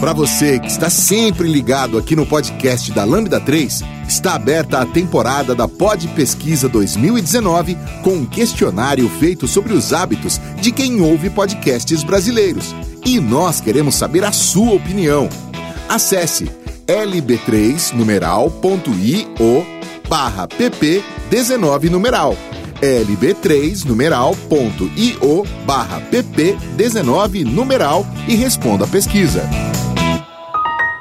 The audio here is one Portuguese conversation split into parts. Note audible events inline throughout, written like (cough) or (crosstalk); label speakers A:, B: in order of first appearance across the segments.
A: Para você que está sempre ligado aqui no podcast da Lambda 3, está aberta a temporada da Pod Pesquisa 2019 com um questionário feito sobre os hábitos de quem ouve podcasts brasileiros. E nós queremos saber a sua opinião. Acesse lb3 numeral.io barra pp 19 numeral lb3 numeral.io barra pp 19 numeral e responda a pesquisa.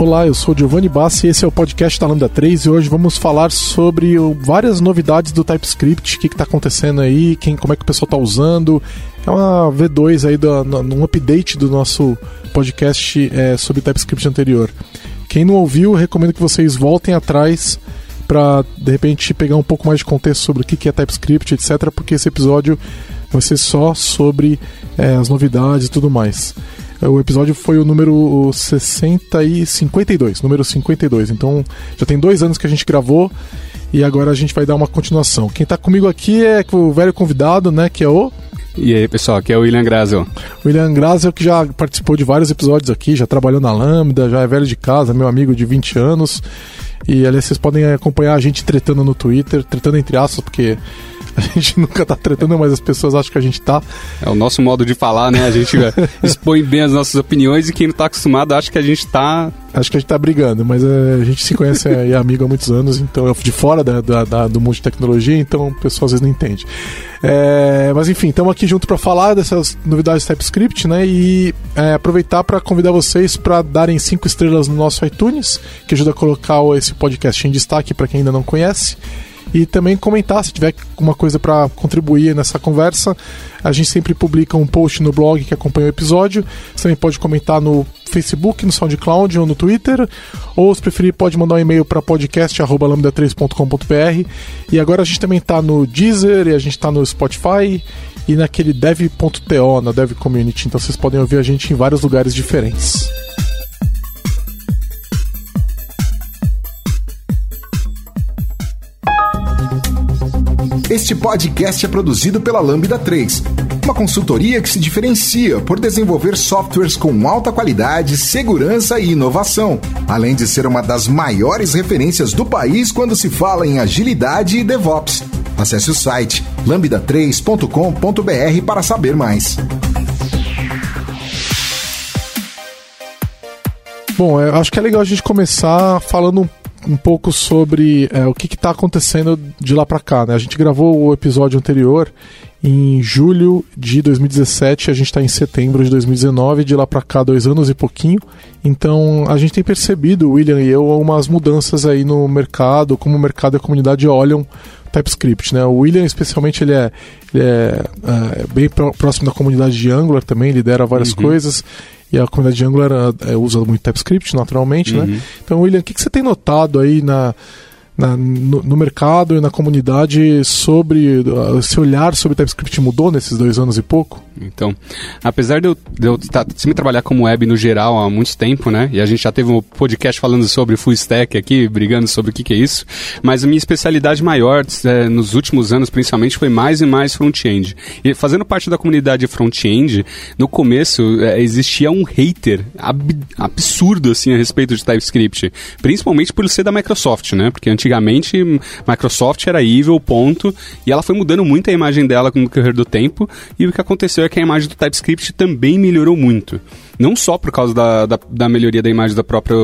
B: Olá, eu sou Giovanni Bassi e esse é o podcast da Lambda 3 e hoje vamos falar sobre várias novidades do TypeScript, o que está acontecendo aí, quem, como é que o pessoal está usando. É uma V2 aí, do, um update do nosso podcast é, sobre TypeScript anterior. Quem não ouviu, recomendo que vocês voltem atrás para de repente pegar um pouco mais de contexto sobre o que é TypeScript, etc., porque esse episódio vai ser só sobre é, as novidades e tudo mais. O episódio foi o número 60 e 52, número 52. Então já tem dois anos que a gente gravou e agora a gente vai dar uma continuação. Quem está comigo aqui é o velho convidado, né? Que é o.
C: E aí, pessoal, aqui é o William Grazel.
B: William Grazel, que já participou de vários episódios aqui, já trabalhou na Lambda, já é velho de casa, meu amigo de 20 anos. E aliás, vocês podem acompanhar a gente tretando no Twitter, tretando entre aspas, porque a gente nunca tá tretando, mas as pessoas acham que a gente tá.
C: É o nosso modo de falar, né? A gente (laughs) expõe bem as nossas opiniões e quem não tá acostumado acha que a gente tá.
B: Acho que a gente tá brigando, mas é, a gente se conhece e é amigo há muitos anos, então eu de fora da, da, da, do mundo de tecnologia, então o pessoal às vezes não entende. É, mas enfim, estamos aqui junto para falar dessas novidades de TypeScript, né? E é, aproveitar para convidar vocês para darem cinco estrelas no nosso iTunes, que ajuda a colocar esse podcast em destaque para quem ainda não conhece e também comentar se tiver alguma coisa para contribuir nessa conversa. A gente sempre publica um post no blog que acompanha o episódio. Você também pode comentar no Facebook, no SoundCloud ou no Twitter, ou se preferir pode mandar um e-mail para podcast@lambda3.com.br. E agora a gente também está no Deezer e a gente está no Spotify e naquele dev.to, na Dev Community. Então vocês podem ouvir a gente em vários lugares diferentes.
A: Este podcast é produzido pela Lambda 3, uma consultoria que se diferencia por desenvolver softwares com alta qualidade, segurança e inovação, além de ser uma das maiores referências do país quando se fala em agilidade e DevOps. Acesse o site lambda3.com.br para saber mais.
B: Bom, eu acho que é legal a gente começar falando um um pouco sobre é, o que está acontecendo de lá para cá. Né? A gente gravou o episódio anterior em julho de 2017, a gente está em setembro de 2019, de lá para cá dois anos e pouquinho. Então a gente tem percebido, William e eu, umas mudanças aí no mercado, como o mercado e a comunidade olham TypeScript, né? O William, especialmente, ele é, ele é, é bem próximo da comunidade de Angular também, lidera várias uhum. coisas e a comunidade de Angular é, usa muito TypeScript, naturalmente, né? uhum. né? Então, William, o que, que você tem notado aí na, na, no, no, mercado e na comunidade sobre esse olhar sobre TypeScript mudou nesses dois anos e pouco?
C: Então, apesar de eu, de eu sempre trabalhar como web no geral há muito tempo, né? E a gente já teve um podcast falando sobre full stack aqui, brigando sobre o que, que é isso. Mas a minha especialidade maior é, nos últimos anos, principalmente, foi mais e mais front-end. E fazendo parte da comunidade front-end, no começo é, existia um hater ab absurdo assim a respeito de TypeScript, principalmente por ser da Microsoft, né? Porque antigamente Microsoft era evil, ponto, e ela foi mudando muito a imagem dela com o decorrer do tempo. E o que aconteceu é que a imagem do TypeScript também melhorou muito. Não só por causa da, da, da melhoria da imagem da própria,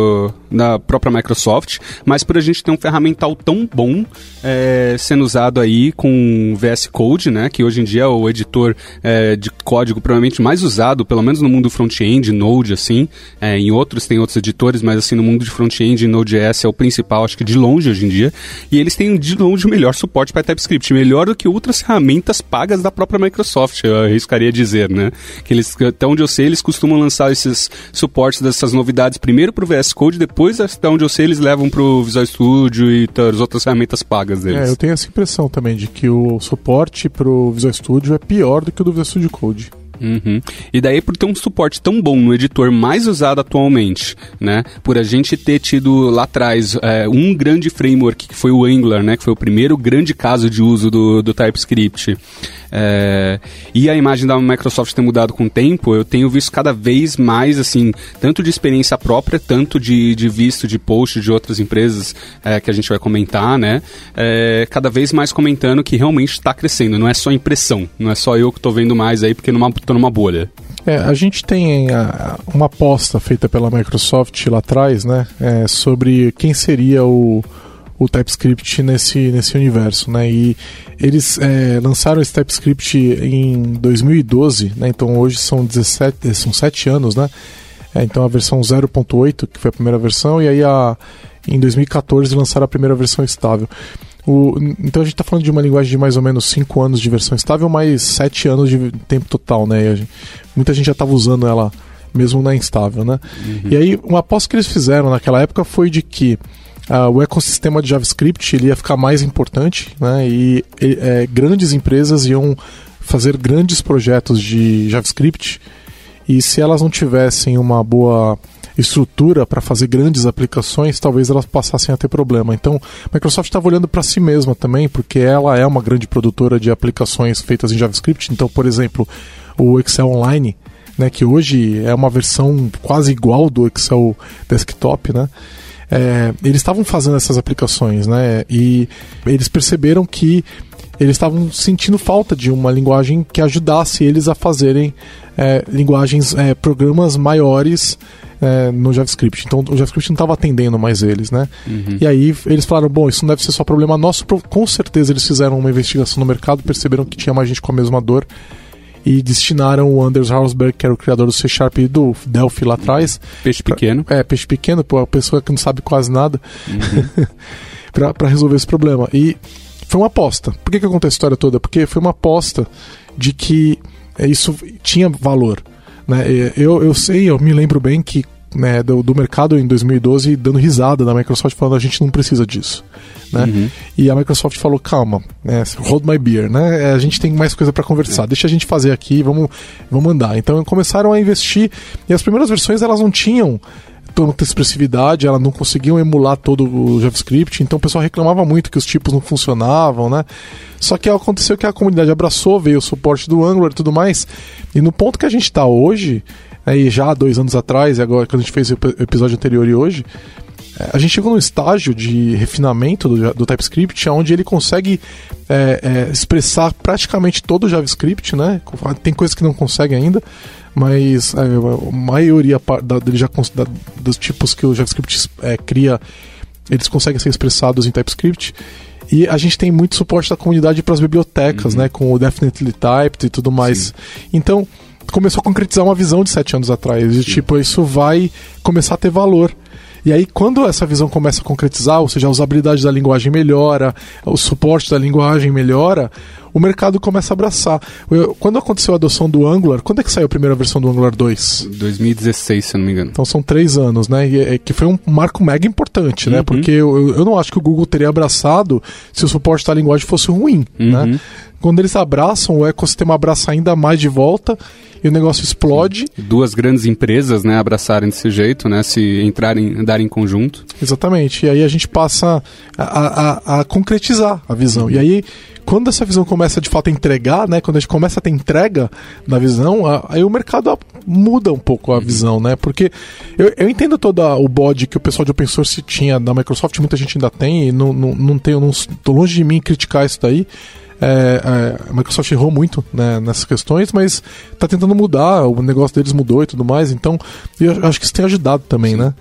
C: da própria Microsoft, mas por a gente ter um ferramental tão bom é, sendo usado aí com VS Code, né? Que hoje em dia é o editor é, de código provavelmente mais usado, pelo menos no mundo front-end, Node, assim. É, em outros tem outros editores, mas assim, no mundo de front-end, Node.js é o principal, acho que de longe hoje em dia. E eles têm de longe o melhor suporte para TypeScript, melhor do que outras ferramentas pagas da própria Microsoft, eu arriscaria dizer, né? Que eles, até onde eu sei, eles costumam lançar esses suportes dessas novidades primeiro para o VS Code, depois, até onde eu sei, eles levam para o Visual Studio e as outras ferramentas pagas deles.
B: É, eu tenho essa impressão também de que o suporte para o Visual Studio é pior do que o do Visual Studio Code.
C: Uhum. E daí por ter um suporte tão bom no editor mais usado atualmente, né? Por a gente ter tido lá atrás é, um grande framework que foi o Angular, né? Que foi o primeiro grande caso de uso do, do TypeScript. É, e a imagem da Microsoft ter mudado com o tempo, eu tenho visto cada vez mais, assim, tanto de experiência própria, tanto de, de visto de post de outras empresas é, que a gente vai comentar, né? É, cada vez mais comentando que realmente está crescendo, não é só impressão, não é só eu que estou vendo mais aí porque estou numa bolha.
B: É, a gente tem a, uma aposta feita pela Microsoft lá atrás, né, é, sobre quem seria o, o TypeScript nesse, nesse universo, né? E eles é, lançaram esse TypeScript em 2012, né? Então hoje são 17, são 7 anos, né? É, então a versão 0.8, que foi a primeira versão, e aí a, em 2014 lançaram a primeira versão estável. O, então a gente está falando de uma linguagem de mais ou menos 5 anos de versão estável, mais 7 anos de tempo total, né? Gente, muita gente já estava usando ela mesmo na instável, né? Uhum. E aí uma aposta que eles fizeram naquela época foi de que uh, o ecossistema de JavaScript ele ia ficar mais importante, né? E, e é, grandes empresas iam fazer grandes projetos de JavaScript e se elas não tivessem uma boa estrutura para fazer grandes aplicações, talvez elas passassem a ter problema. Então, a Microsoft estava olhando para si mesma também, porque ela é uma grande produtora de aplicações feitas em JavaScript. Então, por exemplo, o Excel Online, né, que hoje é uma versão quase igual do Excel Desktop, né? é, eles estavam fazendo essas aplicações, né? E eles perceberam que eles estavam sentindo falta de uma linguagem que ajudasse eles a fazerem é, linguagens, é, programas maiores é, no JavaScript. Então o JavaScript não estava atendendo mais eles, né? Uhum. E aí eles falaram: bom, isso não deve ser só problema nosso. Com certeza eles fizeram uma investigação no mercado, perceberam que tinha mais gente com a mesma dor e destinaram o Anders Hausberg, que era o criador do C Sharp e do Delphi lá atrás.
C: Peixe pra, pequeno.
B: É, peixe pequeno, pô, a pessoa que não sabe quase nada, uhum. (laughs) para resolver esse problema. E foi uma aposta. Por que, que acontece a história toda? Porque foi uma aposta de que isso tinha valor. Né? Eu, eu sei, eu me lembro bem que né, do, do, mercado em 2012 dando risada da Microsoft falando a gente não precisa disso. Né? Uhum. E a Microsoft falou, calma, né, hold my beer, né? É, a gente tem mais coisa para conversar, é. deixa a gente fazer aqui, vamos, vamos andar. Então começaram a investir e as primeiras versões elas não tinham tanta expressividade, elas não conseguiam emular todo o JavaScript, então o pessoal reclamava muito que os tipos não funcionavam, né? Só que aconteceu que a comunidade abraçou, veio o suporte do Angular e tudo mais, e no ponto que a gente está hoje, aí já há dois anos atrás, e agora que a gente fez o episódio anterior e hoje, é, a gente chegou num estágio de refinamento do, do TypeScript, onde ele consegue é, é, expressar praticamente todo o JavaScript, né? Tem coisas que não consegue ainda, mas é, a maioria da, dele já, da, dos tipos que o JavaScript é, cria, eles conseguem ser expressados em TypeScript. E a gente tem muito suporte da comunidade para as bibliotecas, uhum. né? Com o Definitely Typed e tudo mais. Sim. Então, começou a concretizar uma visão de sete anos atrás. De tipo, isso vai começar a ter valor. E aí, quando essa visão começa a concretizar, ou seja, a usabilidade da linguagem melhora, o suporte da linguagem melhora, o mercado começa a abraçar. Quando aconteceu a adoção do Angular, quando é que saiu a primeira versão do Angular 2?
C: 2016, se eu não me engano.
B: Então são três anos, né? E, é, que foi um marco mega importante, né? Uhum. Porque eu, eu não acho que o Google teria abraçado se o suporte da linguagem fosse ruim, né? uhum. né? Quando eles abraçam, o ecossistema abraça ainda mais de volta e o negócio explode.
C: Duas grandes empresas, né, abraçarem desse jeito, né, se entrarem, andarem em conjunto.
B: Exatamente. E aí a gente passa a, a, a concretizar a visão. E aí quando essa visão começa de fato a entregar, né, quando a gente começa a ter entrega da visão, aí o mercado muda um pouco a visão, né? Porque eu, eu entendo todo o bode que o pessoal de open source tinha da Microsoft, muita gente ainda tem, e não, não, não tenho, não, tô longe de mim criticar isso daí. É, é, a Microsoft errou muito né, nessas questões, mas está tentando mudar, o negócio deles mudou e tudo mais, então eu acho que isso tem ajudado também, Sim. né?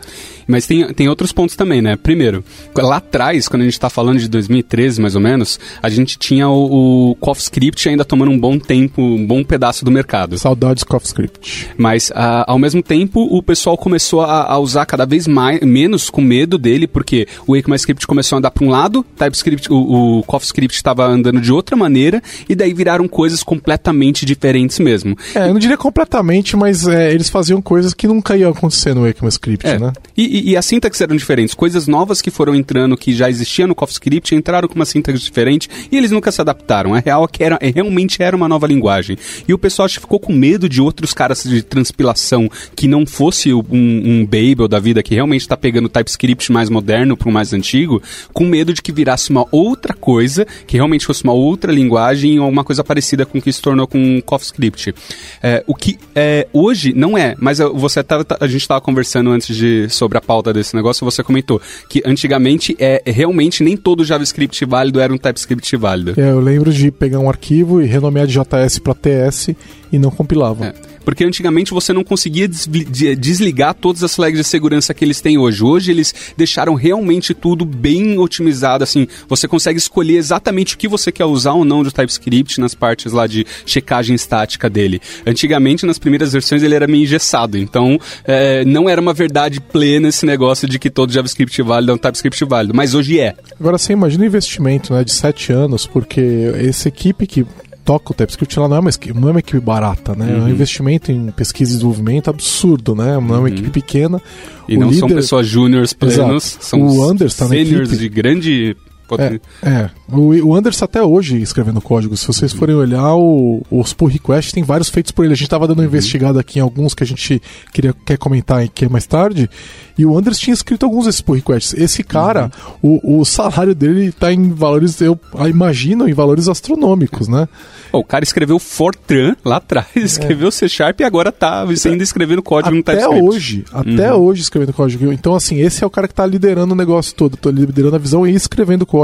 C: Mas tem, tem outros pontos também, né? Primeiro, lá atrás, quando a gente está falando de 2013 mais ou menos, a gente tinha o, o CoffeeScript ainda tomando um bom tempo, um bom pedaço do mercado.
B: Saudades CoffeeScript.
C: Mas a, ao mesmo tempo, o pessoal começou a, a, usar cada vez mais, menos com medo dele, porque o ECMAScript começou a andar para um lado, TypeScript, o, o CoffeeScript estava andando de outra maneira, e daí viraram coisas completamente diferentes mesmo.
B: É, eu não diria completamente, mas é, eles faziam coisas que nunca iam acontecer no ECMAScript, é. né?
C: E, e, e as sintaxes eram diferentes. Coisas novas que foram entrando, que já existiam no CoffeeScript, entraram com uma sintaxe diferente e eles nunca se adaptaram. A real é que era, realmente era uma nova linguagem. E o pessoal ficou com medo de outros caras de transpilação que não fosse um, um Babel da vida, que realmente está pegando o TypeScript mais moderno para o mais antigo, com medo de que virasse uma outra coisa, que realmente fosse uma outra linguagem ou uma coisa parecida com o que se tornou com o CoffeeScript. É, o que é, hoje não é, mas você tava, a gente estava conversando antes de sobre a pauta desse negócio, você comentou que antigamente é realmente nem todo JavaScript válido era um TypeScript válido.
B: É, eu lembro de pegar um arquivo e renomear de JS para TS e não compilava.
C: É. Porque antigamente você não conseguia desligar todas as flags de segurança que eles têm hoje. Hoje eles deixaram realmente tudo bem otimizado, assim, você consegue escolher exatamente o que você quer usar ou não do TypeScript nas partes lá de checagem estática dele. Antigamente, nas primeiras versões, ele era meio engessado, então é, não era uma verdade plena esse negócio de que todo JavaScript válido é um TypeScript válido, mas hoje é.
B: Agora você imagina o investimento né, de sete anos, porque essa equipe que toca o TypeScript, ela não é uma equipe, não é uma equipe barata, né? Uhum. É um uhum. investimento em pesquisa e desenvolvimento absurdo, né? Não é uma uhum. equipe pequena.
C: E o não líder... são pessoas júniores plenos, Exato. são
B: o Anders tá seniors
C: de grande
B: é, é. O, o Anderson até hoje escrevendo código. Se vocês forem olhar, o, os pull requests tem vários feitos por ele. A gente estava dando uma uhum. investigada aqui em alguns que a gente queria, quer comentar aqui mais tarde. E o Anders tinha escrito alguns desses pull requests. Esse cara, uhum. o, o salário dele está em valores, eu imagino, em valores astronômicos, né?
C: o cara escreveu Fortran lá atrás, (laughs) é. escreveu C Sharp e agora tá ainda escrevendo código
B: até
C: no TypeScript.
B: hoje, até uhum. hoje escrevendo código. Então, assim, esse é o cara que está liderando o negócio todo, tô liderando a visão e escrevendo código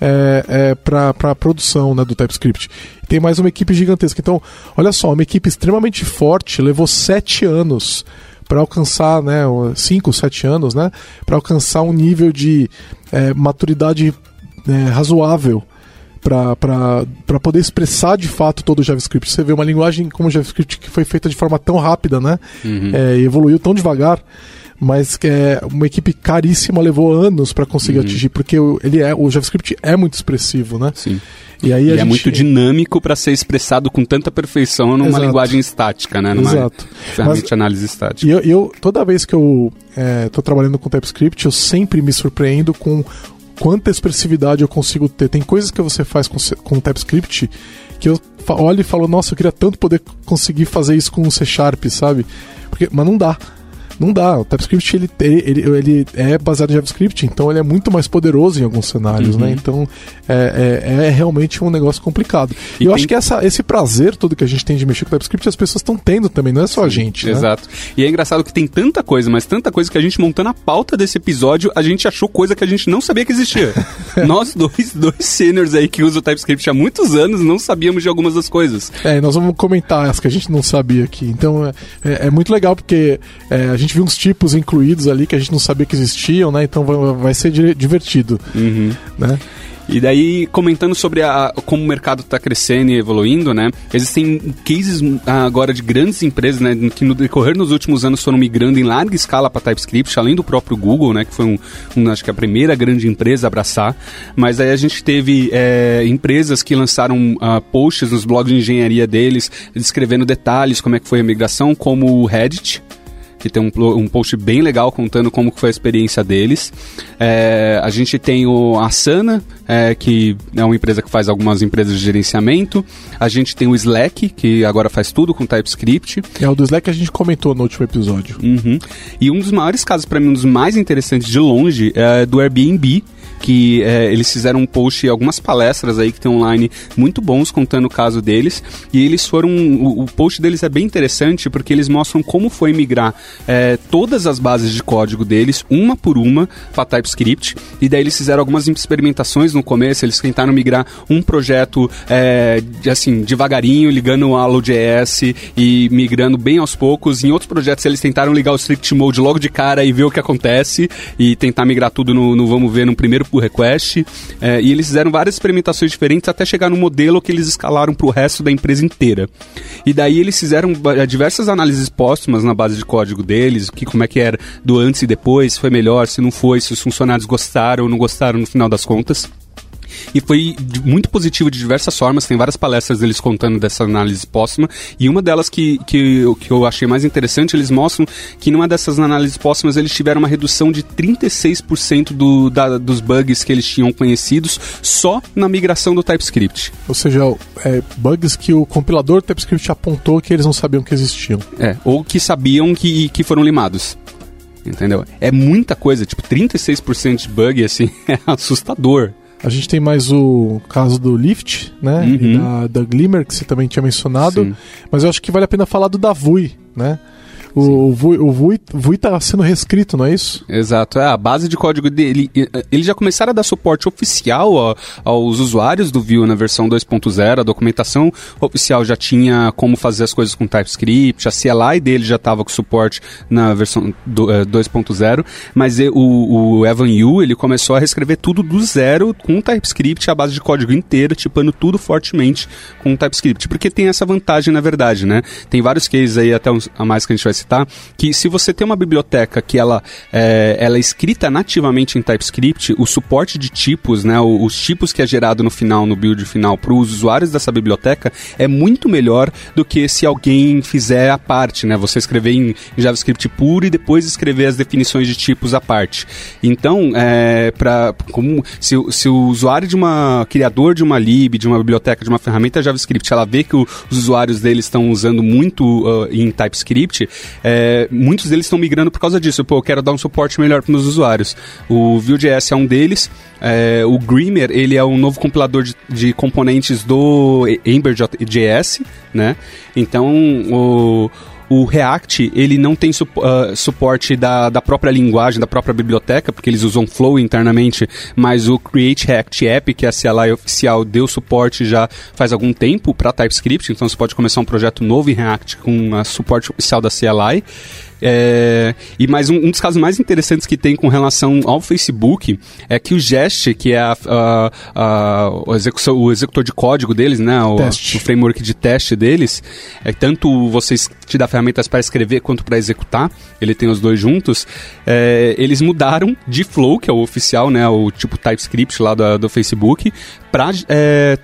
B: é, é, para a produção né, do TypeScript. Tem mais uma equipe gigantesca. Então, olha só, uma equipe extremamente forte, levou sete anos para alcançar, né, cinco, sete anos, né, para alcançar um nível de é, maturidade é, razoável para poder expressar de fato todo o JavaScript. Você vê uma linguagem como o JavaScript que foi feita de forma tão rápida, né? Uhum. É, e evoluiu tão devagar, mas que é uma equipe caríssima levou anos para conseguir uhum. atingir, porque ele é o JavaScript é muito expressivo, né?
C: Sim. E aí e é gente... muito dinâmico para ser expressado com tanta perfeição numa Exato. linguagem estática, né? Numa
B: Exato.
C: ferramenta Mas, de análise estática.
B: E eu, eu, toda vez que eu estou é, trabalhando com TypeScript, eu sempre me surpreendo com quanta expressividade eu consigo ter. Tem coisas que você faz com, com TypeScript que eu olho e falo, nossa, eu queria tanto poder conseguir fazer isso com um C Sharp, sabe? Porque, mas não dá não dá. O TypeScript ele, ele, ele é baseado em JavaScript, então ele é muito mais poderoso em alguns cenários, né? uhum. né? Então é, é, é, realmente um negócio complicado. E, eu tem... acho que essa, esse prazer todo que a gente tem de mexer com o TypeScript as pessoas estão tendo também, não é só a gente. Né?
C: Exato. E é engraçado que tem tanta coisa, mas tanta coisa que a gente montando a pauta desse episódio, a gente achou coisa que a gente não sabia que existia. (laughs) nós dois, dois seniors aí que usam o TypeScript há muitos anos não sabíamos de algumas das coisas.
B: É, nós vamos comentar as que a gente não sabia aqui. Então é, é, é muito legal porque é, a gente gente viu uns tipos incluídos ali que a gente não sabia que existiam, né? Então vai, vai ser divertido,
C: uhum. né? E daí, comentando sobre a, como o mercado está crescendo e evoluindo, né? Existem cases ah, agora de grandes empresas, né? Que no decorrer nos últimos anos foram migrando em larga escala para TypeScript, além do próprio Google, né? Que foi, um, um, acho que a primeira grande empresa a abraçar. Mas aí a gente teve é, empresas que lançaram uh, posts nos blogs de engenharia deles, descrevendo detalhes, como é que foi a migração, como o Reddit, que tem um, um post bem legal contando como foi a experiência deles. É, a gente tem o Asana, é, que é uma empresa que faz algumas empresas de gerenciamento. A gente tem o Slack, que agora faz tudo com TypeScript.
B: É o do Slack que a gente comentou no último episódio.
C: Uhum. E um dos maiores casos, para mim, um dos mais interessantes de longe, é do Airbnb, que é, eles fizeram um post, algumas palestras aí que tem online muito bons contando o caso deles. E eles foram. O, o post deles é bem interessante porque eles mostram como foi migrar é, todas as bases de código deles, uma por uma, para TypeScript. E daí eles fizeram algumas experimentações no começo, eles tentaram migrar um projeto é, assim, devagarinho, ligando o Allo.js e migrando bem aos poucos. Em outros projetos eles tentaram ligar o Strict Mode logo de cara e ver o que acontece e tentar migrar tudo no, no vamos ver no primeiro pull request. É, e eles fizeram várias experimentações diferentes até chegar no modelo que eles escalaram para o resto da empresa inteira. E daí eles fizeram é, diversas análises póstumas na base de código deles, que como é que era do antes e depois, se foi melhor, se não foi, se os funcionários gostaram ou não gostaram no final das contas. E foi muito positivo de diversas formas, tem várias palestras deles contando dessa análise póstuma, e uma delas que, que, que eu achei mais interessante, eles mostram que numa dessas análises póstumas eles tiveram uma redução de 36% do, da, dos bugs que eles tinham conhecidos só na migração do TypeScript.
B: Ou seja, é, bugs que o compilador do TypeScript apontou que eles não sabiam que existiam.
C: É, ou que sabiam que, que foram limados entendeu? É muita coisa, tipo 36% de bug, assim, (laughs) é assustador.
B: A gente tem mais o caso do Lift, né?
C: Uhum.
B: Da, da Glimmer, que você também tinha mencionado.
C: Sim.
B: Mas eu acho que vale a pena falar do Davui, né? O, o Vui, o Vui, Vui tá sendo reescrito, não é isso?
C: Exato, é a base de código dele. Eles já começaram a dar suporte oficial a- aos usuários do Vue na versão 2.0. A documentação oficial já tinha como fazer as coisas com TypeScript. A CLI dele já estava com suporte na versão do, eh, 2.0. Mas o, o Evan Yu ele começou a reescrever tudo do zero com TypeScript, a base de código inteira, tipando tudo fortemente com TypeScript. Porque tem essa vantagem, na verdade, né? Tem vários cases aí, até uns a mais que a gente vai citar, que se você tem uma biblioteca que ela, é, ela é escrita nativamente em TypeScript, o suporte de tipos, né, os tipos que é gerado no final, no build final, para os usuários dessa biblioteca, é muito melhor do que se alguém fizer a parte, né? Você escrever em JavaScript puro e depois escrever as definições de tipos à parte. Então, é, pra, como, se, o- se o usuário de uma criador de uma lib, de uma biblioteca, de uma ferramenta JavaScript, ela vê que o- os usuários deles estão usando muito ah, em TypeScript, é, muitos deles estão migrando por causa disso. Pô, eu quero dar um suporte melhor para meus usuários. O Vue.js é um deles. É, o Grimmer, ele é um novo compilador de, de componentes do Ember.js, né? Então, o... O React, ele não tem ah, suporte da, da própria linguagem, da própria biblioteca, porque eles usam Flow internamente, mas o Create React App, que é a CLI oficial, deu suporte já faz algum tempo para TypeScript, então você pode começar um projeto novo em React com a suporte oficial da CLI. É, e mais um, um dos casos mais interessantes que tem com relação ao Facebook é que o Jest, que é a, a- a- o, execução- o executor de código deles, né, o, o framework de teste deles, é tanto vocês te dá ferramentas para escrever quanto para executar, ele tem os dois juntos. é, eles mudaram de Flow, que é o oficial, né, o tipo TypeScript lá da- do Facebook, para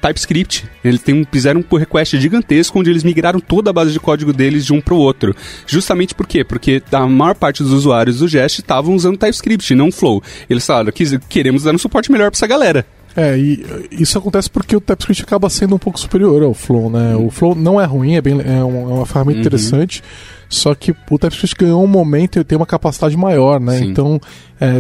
C: TypeScript. Eles um, fizeram um pull request gigantesco onde eles migraram toda a base de código deles de um para o outro. Justamente por quê? Porque a maior parte dos usuários do Jest estavam usando TypeScript, não Flow. Eles falaram que queremos dar um suporte melhor para essa galera.
B: É, e isso acontece porque o TypeScript acaba sendo um pouco superior ao Flow, né? O Flow não é ruim, é, bem, é, é uma ferramenta
C: Uhum.
B: interessante, só que o TypeScript ganhou um momento e tem uma capacidade maior, né?
C: Sim.
B: Então,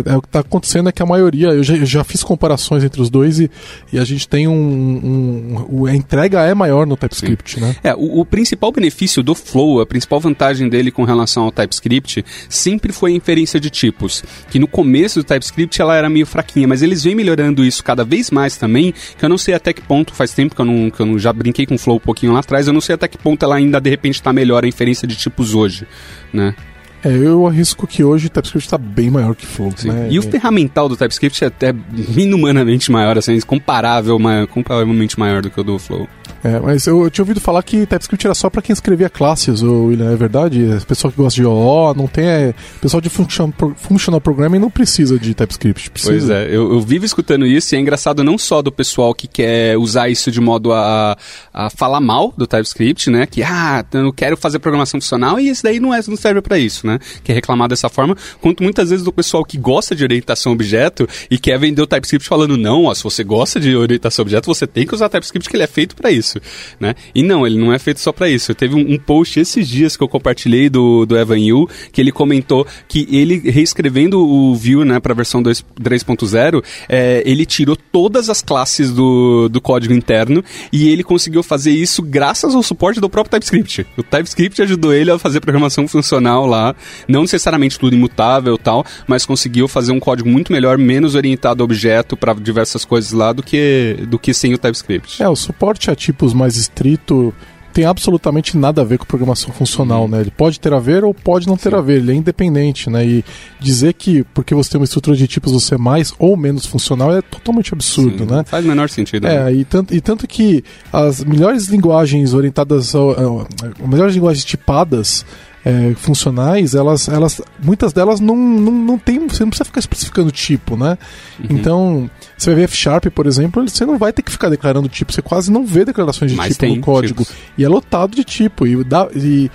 B: é, é o que está acontecendo é que a maioria, eu já, eu já fiz comparações entre os dois e, e a gente tem um, um, um- A entrega é maior no TypeScript, né?
C: É, o, o principal benefício do Flow, a principal vantagem dele com relação ao TypeScript, sempre foi a inferência de tipos. Que no começo do TypeScript ela era meio fraquinha, mas eles vêm melhorando isso cada vez mais também, que eu não sei até que ponto, faz tempo que eu não, que eu não já brinquei com o Flow um pouquinho lá atrás, eu não sei até que ponto ela ainda de repente está melhor a inferência de tipos hoje, né?
B: É, eu arrisco que hoje o TypeScript está bem maior que Flow,
C: Sim.
B: né?
C: E o ferramental do TypeScript é até (laughs) inumanamente maior, assim, comparável, comparavelmente maior do que o do Flow.
B: É, mas eu, eu tinha ouvido falar que TypeScript era só pra quem escrevia classes, William, é verdade? O pessoal que gosta de OO, não tem. É, pessoal de function, pro- functional programming não precisa de TypeScript. Precisa.
C: Pois é, eu, eu vivo escutando isso e é engraçado não só do pessoal que quer usar isso de modo a, a falar mal do TypeScript, né? Que, ah, eu quero fazer programação funcional e esse daí não, é, não serve pra isso, né? Quer reclamar dessa forma, quanto muitas vezes do pessoal que gosta de orientação objeto e quer vender o TypeScript falando, não, ó, se você gosta de orientação objeto, você tem que usar TypeScript que ele é feito pra isso, né? E não, ele não é feito só pra isso. Teve um, um post esses dias que eu compartilhei do, do Evan Yu, que ele comentou que ele, reescrevendo o Vue, né, pra versão 2 3.0, é, ele tirou todas as classes do, do código interno e ele conseguiu fazer isso graças ao suporte do próprio TypeScript. O TypeScript ajudou ele a fazer programação funcional lá, não necessariamente tudo imutável tal, mas conseguiu fazer um código muito melhor, menos orientado a objeto para diversas coisas lá do que, do que sem o TypeScript.
B: É, o suporte a mais estrito tem absolutamente nada a ver com programação funcional, né? Ele pode ter a ver ou pode não ter
C: Sim.
B: a ver, ele é independente, né? E dizer que porque você tem uma estrutura de tipos você é mais ou menos funcional é totalmente absurdo,
C: Sim,
B: né?
C: Faz o menor sentido. né?
B: É, e tanto, e tanto que as melhores linguagens orientadas ao, melhores linguagens tipadas é, funcionais, elas, elas, muitas delas não, não, não tem, você não precisa ficar especificando tipo, né? Uhum. Então, você vai ver F Sharp, por exemplo, você não vai ter que ficar declarando tipo, você quase não vê declarações de Mas tipo no código. Tipos. E é lotado de tipo. E, dá, e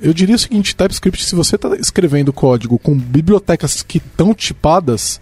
B: eu diria o seguinte, TypeScript, se você está escrevendo código com bibliotecas que estão tipadas,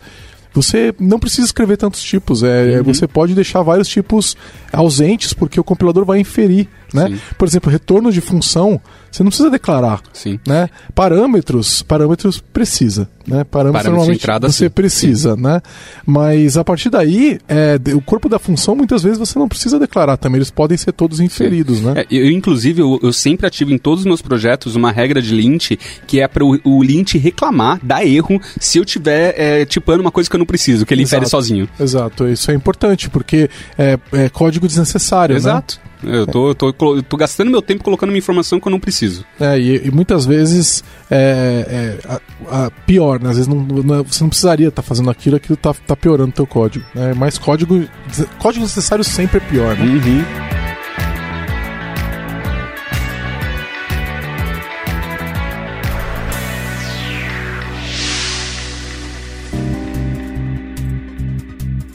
B: você não precisa escrever tantos tipos. É, uhum. Você pode deixar vários tipos ausentes, porque o compilador vai inferir. Né? Por exemplo, retorno de função, você não precisa declarar.
C: Sim.
B: Né? Parâmetros, parâmetros precisa. Né? Parâmetros, parâmetros normalmente entrada, você sim. precisa. Sim. Né? Mas a partir daí, é, o corpo da função, muitas vezes você não precisa declarar também. Eles podem ser todos inferidos. Né?
C: É, eu, inclusive, eu, eu, sempre ativo em todos os meus projetos uma regra de lint que é para o, o lint reclamar, dar erro, se eu tiver é, tipando uma coisa que eu não preciso, que ele Exato. infere sozinho.
B: Exato, isso é importante, porque é, é código desnecessário. Né?
C: Exato.
B: Né?
C: Eu tô, tô, tô, gastando meu tempo colocando uma informação que eu não preciso.
B: É, e, e muitas vezes é, é a, a pior, né? Às vezes não, não, você não precisaria estar tá fazendo aquilo, aquilo tá, tá piorando o teu código. Né? Mas código, código necessário sempre é pior, né?
C: Uhum.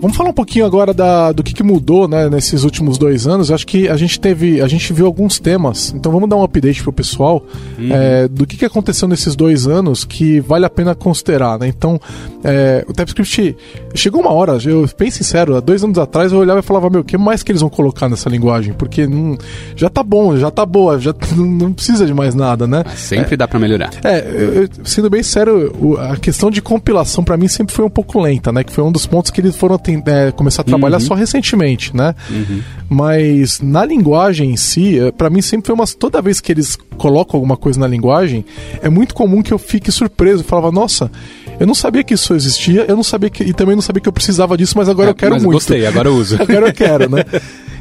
B: Vamos falar um pouquinho agora da, do que, que mudou né, nesses últimos dois anos. Eu acho que a gente teve, a gente viu alguns temas. Então vamos dar um update pro pessoal uhum. é, do que, que aconteceu nesses dois anos que vale a pena considerar. Né? Então é, o TypeScript chegou uma hora. Eu bem sincero, há dois anos atrás eu olhava e falava meu, o que mais que eles vão colocar nessa linguagem? Porque não, já tá bom, já tá boa, já (laughs) não precisa de mais nada, né?
C: Mas sempre é, dá para melhorar.
B: É, eu, sendo bem sério, a questão de compilação para mim sempre foi um pouco lenta, né? Que foi um dos pontos que eles foram tem, é, começar a trabalhar uhum. só recentemente, né? Uhum. Mas na linguagem em si, é, para mim sempre foi uma. Toda vez que eles colocam alguma coisa na linguagem, é muito comum que eu fique surpreso. Falava, nossa, eu não sabia que isso existia, eu não sabia que. E também não sabia que eu precisava disso, mas agora é, eu quero muito.
C: Gostei, agora eu uso. (laughs)
B: agora eu quero, né?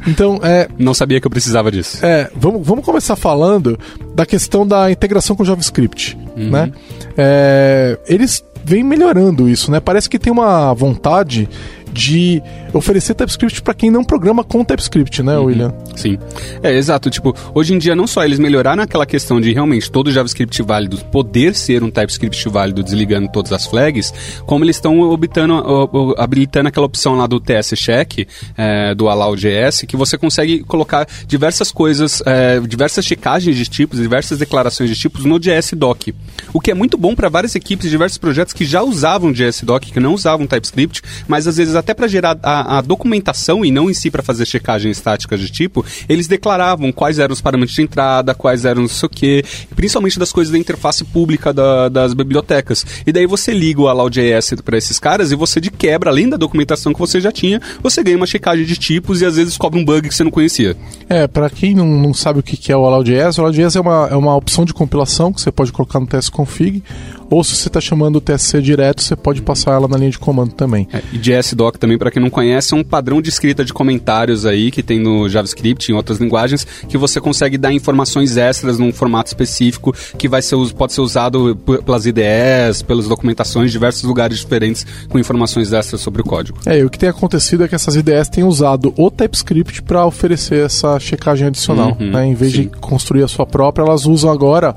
B: Então, é.
C: Não sabia que eu precisava disso.
B: É, vamos, vamos começar falando da questão da integração com JavaScript, uhum. né? É, eles vêm melhorando isso, né? Parece que tem uma vontade de oferecer TypeScript para quem não programa com TypeScript, né, uhum. William?
C: Sim. É, exato. Tipo, hoje em dia não só eles melhoraram aquela questão de realmente todo JavaScript válido poder ser um TypeScript válido desligando todas as flags, como eles estão habilitando aquela opção lá do TS Check, é, do Allow.js, que você consegue colocar diversas coisas, é, diversas checagens de tipos, diversas declarações de tipos no JSDoc. O que é muito bom para várias equipes, diversos projetos que já usavam JSDoc, que não usavam TypeScript, mas às vezes até para gerar a, a, documentação e não em si para fazer checagem estática de tipo, eles declaravam quais eram os parâmetros de entrada, quais eram não sei o quê, principalmente das coisas da interface pública da, das bibliotecas. E daí você liga o Allow.js para esses caras e você de quebra, além da documentação que você já tinha, você ganha uma checagem de tipos e às vezes descobre um bug que você não conhecia.
B: É, para quem não, não sabe o que é o Allow.js, o Allow.js é uma, é uma opção de compilação que você pode colocar no tsconfig ou se você está chamando o TSC direto, você pode passar ela na linha de comando também.
C: É, e Também, para quem não conhece, é um padrão de escrita de comentários aí que tem no JavaScript e em outras linguagens, que você consegue dar informações extras num formato específico que vai ser, pode ser usado pelas IDEs, pelas documentações, diversos lugares diferentes com informações extras sobre o código.
B: É, e o que tem acontecido é que essas IDEs têm usado o TypeScript para oferecer essa checagem adicional. Uhum, né? Em vez sim. de construir a sua própria, elas usam agora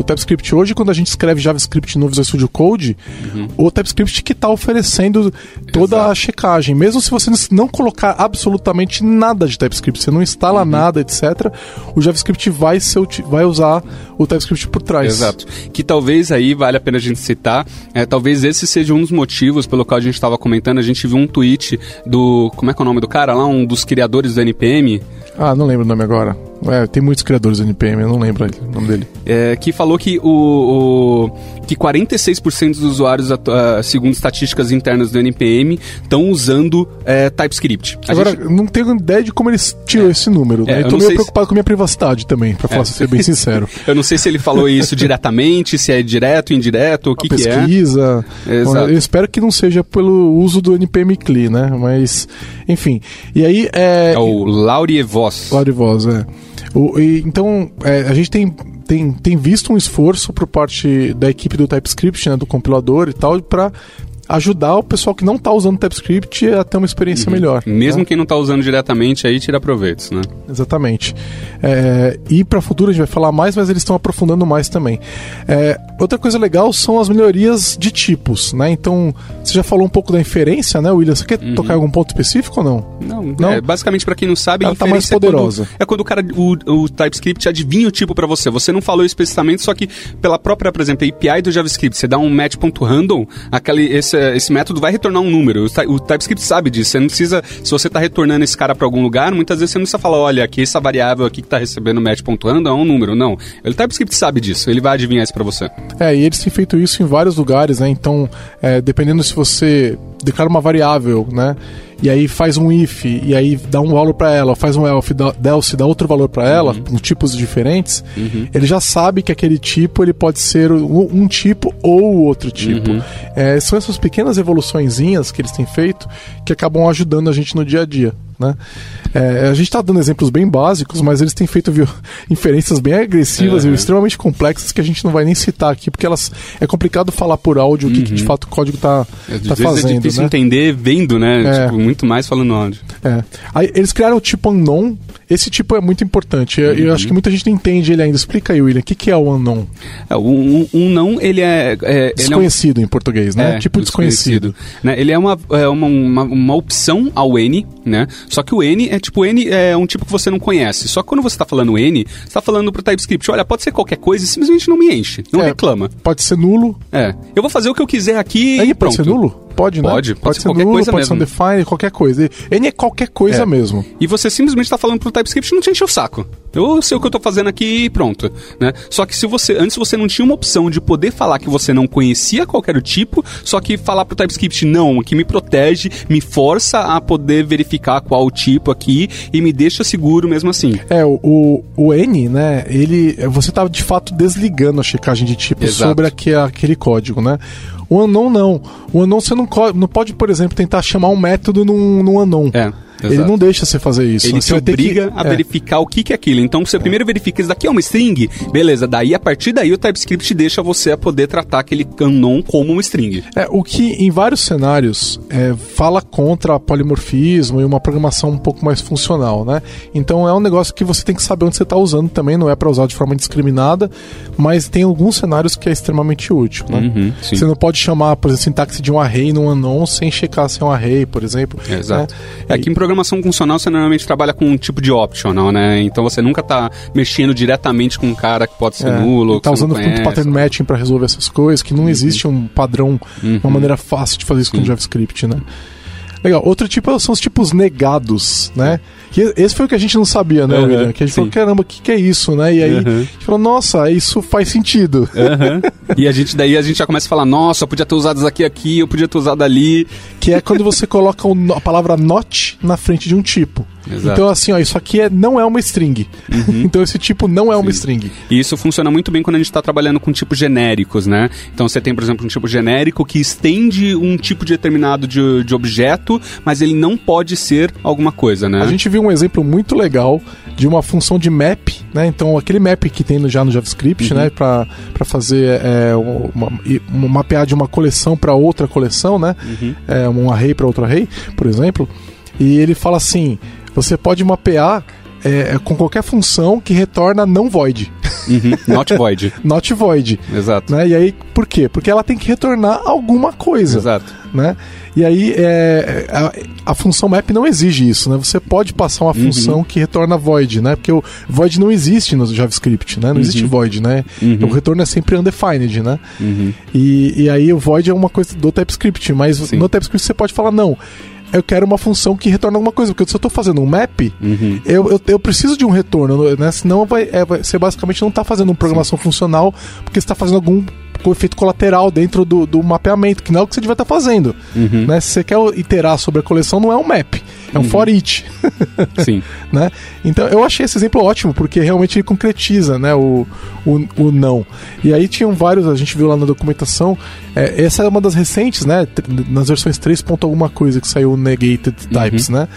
B: o TypeScript hoje, quando a gente escreve JavaScript no Visual Studio Code, uhum. o TypeScript que está oferecendo toda Exato. a checagem. Mesmo se você não colocar absolutamente nada de TypeScript, você não instala uhum. nada, etc., o JavaScript vai, ser, vai usar o TypeScript por trás.
C: Exato. Que talvez aí vale a pena a gente citar, é, talvez esse seja um dos motivos pelo qual a gente estava comentando. A gente viu um tweet do. Como é que é o nome do cara lá? Um dos criadores do NPM.
B: Ah, não lembro o nome agora. É, tem muitos criadores do NPM, eu não lembro o nome dele.
C: É, que falou que o, o que 46% dos usuários, uh, segundo estatísticas internas do NPM, estão usando é, TypeScript.
B: A Agora, gente... não tenho ideia de como eles tirou é. esse número. Né? É, eu tô meio preocupado se... com a minha privacidade também, pra falar, é. ser bem sincero. (laughs)
C: eu não sei se ele falou isso diretamente, se é direto, indireto, o que,
B: que é. Pesquisa. Eu espero que não seja pelo uso do NPM CLI, né? Mas, enfim. E aí é.
C: É o Laurievoz.
B: Laurievoz, é. O, e, então, é, a gente tem, tem, tem visto um esforço por parte da equipe do TypeScript, né, do compilador e tal, para ajudar o pessoal que não está usando TypeScript a ter uma experiência uhum. melhor.
C: Mesmo né? quem não está usando diretamente aí tira proveitos, né?
B: Exatamente. É, e para o futuro a gente vai falar mais, mas eles estão aprofundando mais também. É, outra coisa legal são as melhorias de tipos, né? Então, você já falou um pouco da inferência, né, William? Você quer uhum. tocar em algum ponto específico ou não?
C: Não, não? É, basicamente para quem não sabe,
B: ela está mais poderosa.
C: É quando, é quando o cara, o, o TypeScript adivinha o tipo para você. Você não falou explicitamente, só que pela própria, por exemplo, API do JavaScript, você dá um match.random, aquele, esse, esse método vai retornar um número. O, o TypeScript sabe disso. Você não precisa, se você está retornando esse cara para algum lugar, muitas vezes você não precisa falar, olha, aqui essa variável aqui que está recebendo match.random é um número. Não. O TypeScript sabe disso. Ele vai adivinhar isso para você.
B: É, e eles têm feito isso em vários lugares, né? Então, é, dependendo se você declara uma variável, né? E aí faz um if, e aí dá um valor para ela, faz um else, dá, else, dá outro valor para ela, uhum. com tipos diferentes, uhum. ele já sabe que aquele tipo ele pode ser um, um tipo ou outro tipo. Uhum. É, são essas pequenas evoluçõezinhas que eles têm feito que acabam ajudando a gente no dia a dia. Né? É, a gente está dando exemplos bem básicos, mas eles têm feito viu, (laughs) inferências bem agressivas uhum. e extremamente complexas que a gente não vai nem citar aqui, porque elas é complicado falar por áudio o que, que, de uhum. fato o código está tá fazendo.
C: É difícil
B: né?
C: entender vendo, né? É. Tipo, muito mais falando áudio.
B: É. Aí, eles criaram o tipo unknown. Esse tipo é muito importante. Eu, uhum. eu acho que muita gente não entende ele ainda. Explica aí, William, o que, que é o unknown?
C: É, o um, um não, ele é. é
B: desconhecido
C: ele
B: é um... em português, né?
C: É, tipo desconhecido. desconhecido. Né? Ele é, uma, é uma, uma, uma opção ao N, né? Só que o N é tipo, N é um tipo que você não conhece. Só que quando você está falando N, você está falando pro TypeScript, olha, pode ser qualquer coisa e simplesmente não me enche, não é, reclama.
B: Pode ser nulo.
C: É. Eu vou fazer o que eu quiser aqui
B: Aí
C: e pronto.
B: Pode ser nulo? Pode,
C: né? Pode,
B: pode, pode ser, qualquer nulo, coisa pode mesmo. ser define, qualquer coisa. N é qualquer coisa é. mesmo.
C: E você simplesmente está falando pro TypeScript não te enche o saco. Eu sei o que eu estou fazendo aqui e pronto. Né? Só que se você antes você não tinha uma opção de poder falar que você não conhecia qualquer tipo, só que falar pro TypeScript não, que me protege, me força a poder verificar qual o tipo aqui e me deixa seguro mesmo assim.
B: É, o, o N, né, ele você tá de fato desligando a checagem de tipo Exato. sobre aquele, aquele código, né? O unknown não. O unknown você não, não pode, por exemplo, tentar chamar um método num, num unknown.
C: É.
B: Exato. Ele não deixa você fazer isso.
C: Ele te obriga que... a é. verificar o que, que é aquilo. Então você primeiro verifica, isso daqui é uma string, beleza. Daí, a partir daí, o TypeScript deixa você a poder tratar aquele canon como uma string.
B: É, o que em vários cenários é, fala contra polimorfismo e uma programação um pouco mais funcional, né? Então é um negócio que você tem que saber onde você está usando também, não é para usar de forma indiscriminada, mas tem alguns cenários que é extremamente útil, né? Uhum, você não pode chamar, por exemplo, sintaxe de um array num unknown sem checar se é um array, por exemplo.
C: Exato. Né? É, aqui em programação funcional você normalmente trabalha com um tipo de optional, né? Então você nunca está mexendo diretamente com um cara que pode ser é, nulo.
B: Está usando muito pattern matching para resolver essas coisas, que não uhum. existe um padrão, uhum. uma maneira fácil de fazer isso com JavaScript, né? Legal. Outro tipo são os tipos negados, né? Que esse foi o que a gente não sabia, né, uhum, William? Que a gente sim. falou, caramba, o que, que é isso, né? E aí uhum. a gente falou, nossa, isso faz sentido.
C: Uhum. (laughs) e a gente daí a gente já começa a falar, nossa, eu podia ter usado isso aqui aqui, eu podia ter usado ali.
B: Que é quando você coloca a palavra not na frente de um tipo. Exato. Então, assim, ó, isso aqui é, não é uma string. Uhum. (laughs) então, esse tipo não é Sim. uma string.
C: E isso funciona muito bem quando a gente está trabalhando com tipos genéricos, né? Então, você tem, por exemplo, um tipo genérico que estende um tipo de determinado de, de objeto, mas ele não pode ser alguma coisa, né?
B: A gente viu um exemplo muito legal de uma função de map, né? Então, aquele map que tem já no JavaScript, uhum. né? Para fazer é, uma, uma, mapear de uma coleção para outra coleção, né? Uhum. É, um array para outro array, por exemplo. E ele fala assim: você pode mapear é, com qualquer função que retorna não void.
C: Uhum, (laughs) not void.
B: not void.
C: Exato.
B: Né? E aí, por quê? Porque ela tem que retornar alguma coisa.
C: Exato.
B: Né? E aí, é, a, a, função map não exige isso, né? Você pode passar uma uhum. função que retorna void, né? Porque o void não existe no JavaScript, né? Não uhum. existe void, né? Uhum. O retorno é sempre undefined, né? Uhum. E, e aí o void é uma coisa do TypeScript, mas Sim. no TypeScript você pode falar, não, eu quero uma função que retorne alguma coisa. Porque se eu estou fazendo um map, uhum. eu, eu, eu, preciso de um retorno, né? Senão vai, é, vai, você basicamente não está fazendo uma programação Sim. funcional, porque você está fazendo algum com efeito colateral dentro do, do mapeamento, que não é o que você devia estar fazendo. Uhum. Né? Se você quer iterar sobre a coleção, não é um map, é um uhum. for each. (laughs)
C: Sim.
B: né? Então eu achei esse exemplo ótimo, porque realmente ele concretiza né, o, o, o não. E aí tinham vários, a gente viu lá na documentação, é, essa é uma das recentes, né? Nas versões 3. alguma coisa que saiu Negated Types, uhum. né?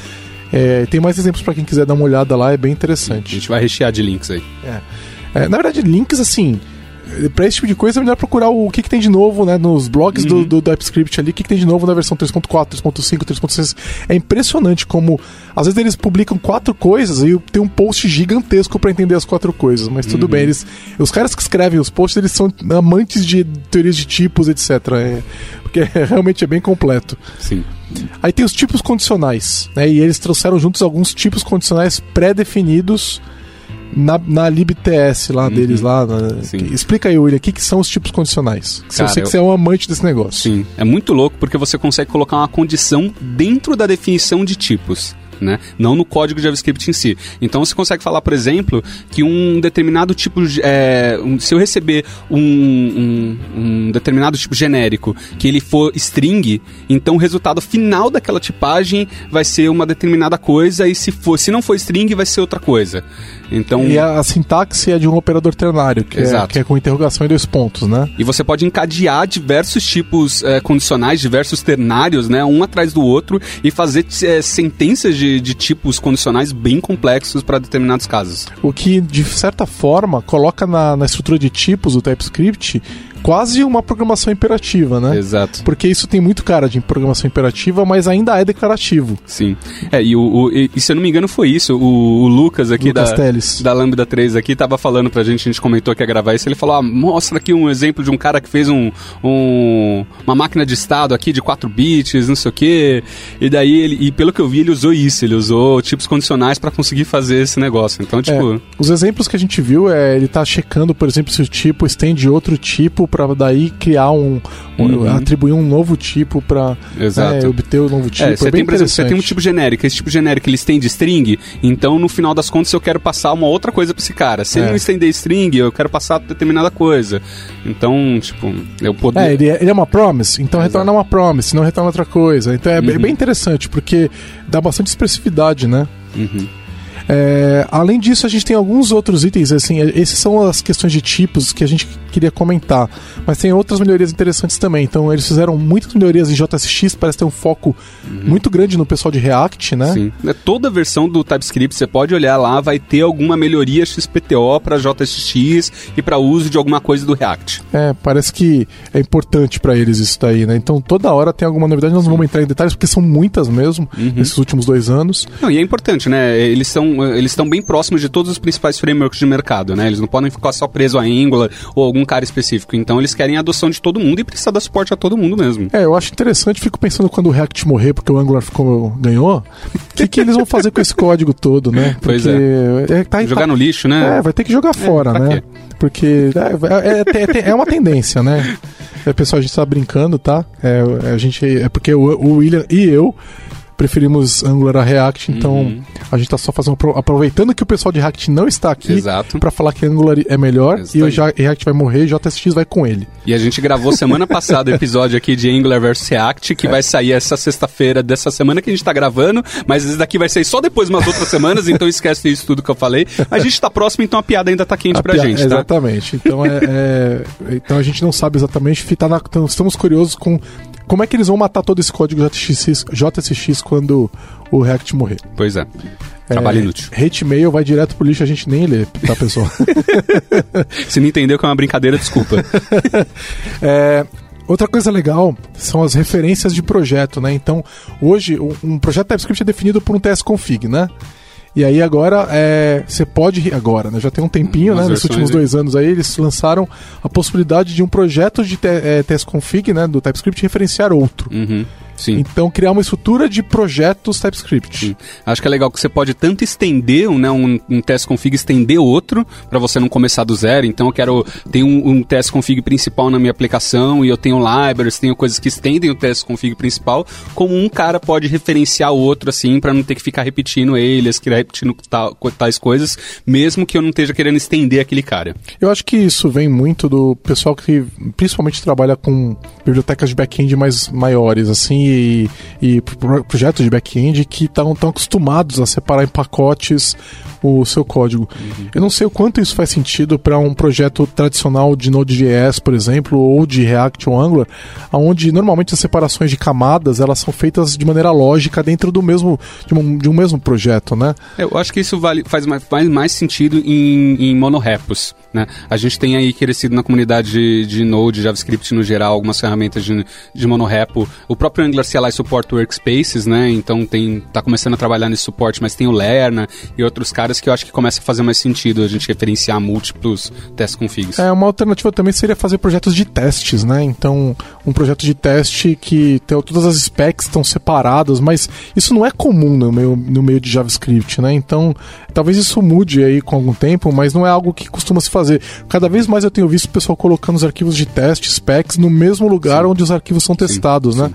B: É, tem mais exemplos para quem quiser dar uma olhada lá, é bem interessante.
C: A gente vai rechear de links aí.
B: É. É, na verdade, links assim, Pra esse tipo de coisa é melhor procurar o que, que tem de novo, né? Nos blogs do, do TypeScript ali, o que, que tem de novo na versão 3.4, 3.5, 3.6. É impressionante como, às vezes, eles publicam quatro coisas e tem um post gigantesco pra entender as quatro coisas. Mas tudo bem, eles. Os caras que escrevem os posts, eles são amantes de teorias de tipos, etc. É, porque (laughs) realmente é bem completo.
C: Sim.
B: Aí tem os tipos condicionais, né? E eles trouxeram juntos alguns tipos condicionais pré-definidos na, na libts lá deles lá. na- que- explica aí, William, o que, que são os tipos condicionais? Que eu
C: Cara,
B: sei que
C: eu-
B: você é um amante desse negócio.
C: Sim, é muito louco porque você consegue colocar uma condição dentro da definição de tipos. Né? Não no código JavaScript em si. Então você consegue falar, por exemplo, que um determinado tipo. de- é, um- se eu receber um, um- um determinado tipo genérico que ele for string, então o resultado final daquela tipagem vai ser uma determinada coisa, e se, for, se não for string, vai ser outra coisa. Então.
B: E a, a sintaxe é de um operador ternário, que é, que é com interrogação e dois pontos, né?
C: E você pode encadear diversos tipos eh, condicionais, diversos ternários, né, um atrás do outro, e fazer eh, sentenças de, de tipos condicionais bem complexos para determinados casos.
B: O que, de certa forma, coloca na, na estrutura de tipos do TypeScript quase uma programação imperativa, né?
C: Exato.
B: Porque isso tem muito cara de programação imperativa, mas ainda é declarativo.
C: Sim. É, e, o, o- e, se eu não me engano foi isso, o, o Lucas aqui
B: Lucas
C: da,
B: Teles.
C: da Lambda 3 aqui tava falando pra gente, a gente comentou que ia gravar isso, ele falou, ah, mostra aqui um exemplo de um cara que fez um, um- uma máquina de estado aqui de 4 bits, não sei o quê, e daí ele, e pelo que eu vi ele usou isso, ele usou tipos condicionais pra conseguir fazer esse negócio, então tipo...
B: É, os exemplos que a gente viu é ele tá checando, por exemplo, se o tipo estende outro tipo para daí criar um, um-
C: Uhum.
B: atribuir um novo tipo para
C: Exato.
B: obter o novo tipo.
C: É, você
B: bem
C: tem, exemplo, você tem um tipo genérico, esse tipo genérico ele estende string, então no final das contas eu quero passar uma outra coisa pra esse cara. Se ele
B: É.
C: não estender string, eu quero passar determinada coisa. Então, tipo, eu poder.
B: É, ele é, ele é uma promise, então
C: Exato.
B: retorna uma promise, não retorna outra coisa. Então é bem-
C: Uhum.
B: bem interessante, porque dá bastante expressividade, né?
C: Uhum.
B: É, além disso, a gente tem alguns outros itens, assim, esses são as questões de tipos que a gente queria comentar, mas tem outras melhorias interessantes também. Então, eles fizeram muitas melhorias em JSX, parece ter um foco muito grande no pessoal de React, né?
C: Sim. É, Toda versão do TypeScript, você pode olhar lá, vai ter alguma melhoria XPTO para JSX e para uso de alguma coisa do React.
B: É, parece que é importante pra eles isso daí, né? Então, toda hora tem alguma novidade, nós não vamos entrar em detalhes, porque são muitas mesmo, nesses últimos dois anos.
C: Não, e é importante, né? Eles são eles estão bem próximos de todos os principais frameworks de mercado, né? Eles não podem ficar só presos a Angular ou algum cara específico. Então eles querem a adoção de todo mundo e precisa dar suporte a todo mundo mesmo.
B: É, eu acho interessante, fico pensando quando o React morrer, porque o Angular ficou, ganhou, o que, que eles vão fazer com esse código todo, né? (laughs)
C: Pois
B: Porque é. tá,
C: Jogar
B: tá-
C: no lixo, né?
B: É, vai ter que jogar fora,
C: pra
B: né?
C: quê?
B: Porque é, é, é- é- é uma tendência, né? É, pessoal, a gente tá brincando, tá? É, a gente, é porque o, o William e eu preferimos Angular a React, então
C: Uhum.
B: a gente tá só fazendo apro- aproveitando que o pessoal de React não está aqui
C: Exato.
B: pra falar que Angular é melhor
C: Isso
B: e o. Ja- React vai morrer JSX vai com ele.
C: E a gente gravou semana passada o episódio aqui de Angular vs React, que vai sair essa sexta-feira dessa semana que a gente tá gravando, mas esse daqui vai sair só depois umas outras semanas, então esquece isso tudo que eu falei. A gente tá próximo, então a piada ainda tá quente
B: A
C: pra
B: pia-
C: gente, tá?
B: Exatamente. Então, é, é- então a gente não sabe exatamente. Tá na- então estamos curiosos com como é que eles vão matar todo esse código JSX, JSX quando o React morrer.
C: Pois é. Trabalho inútil.
B: Hate mail vai direto pro lixo, a gente nem lê, tá, pessoal? (laughs)
C: Se não entendeu que é uma brincadeira, desculpa. (laughs)
B: É, outra coisa legal são as referências de projeto, né? Então, hoje, um, um projeto TypeScript é definido por um tsconfig, né? E aí agora é, você pode agora, né? Já tem um tempinho,
C: Umas
B: né? Nos últimos dois anos aí eles lançaram a possibilidade de um projeto de te, é, tsconfig, né? Do TypeScript referenciar outro.
C: Uhum. Sim.
B: Então criar uma estrutura de projetos TypeScript.
C: Sim. Acho que é legal que você pode tanto estender um, né, um, um teste config, estender outro, para você não começar do zero. Então eu quero ter um, um teste config principal na minha aplicação e eu tenho libraries, tenho coisas que estendem o teste config principal, como um cara pode referenciar o outro assim, para não ter que ficar repetindo eles, que repetindo tal- tais coisas, mesmo que eu não esteja querendo estender aquele cara.
B: Eu acho que isso vem muito do pessoal que principalmente trabalha com bibliotecas de back-end mais maiores, assim, e, e pro- projetos de back-end que estão tão acostumados a separar em pacotes o seu código. Uhum. Eu não sei o quanto isso faz sentido para um projeto tradicional de Node.js, por exemplo, ou de React ou Angular, onde normalmente as separações de camadas elas são feitas de maneira lógica dentro do mesmo de um, de um mesmo projeto, né?
C: Eu acho que isso vale, faz mais, mais, mais sentido em, em monorepos. Né? A gente tem aí crescido na comunidade de, de Node, JavaScript no geral, algumas ferramentas de, de monorepo. O próprio Angular CLI suporta workspaces, né? Então tem, tá começando a trabalhar nesse suporte, mas tem o Lerna e outros caras que eu acho que começa a fazer mais sentido a gente referenciar múltiplos test configs.
B: É, uma alternativa também seria fazer projetos de testes, né? Então, um projeto de teste que tem, todas as specs estão separadas, mas isso não é comum no meio, no meio de JavaScript, né? Então, talvez isso mude aí com algum tempo, mas não é algo que costuma se fazer. Cada vez mais eu tenho visto o pessoal colocando os arquivos de teste, specs, no mesmo lugar sim. onde os arquivos são testados, sim, né? Sim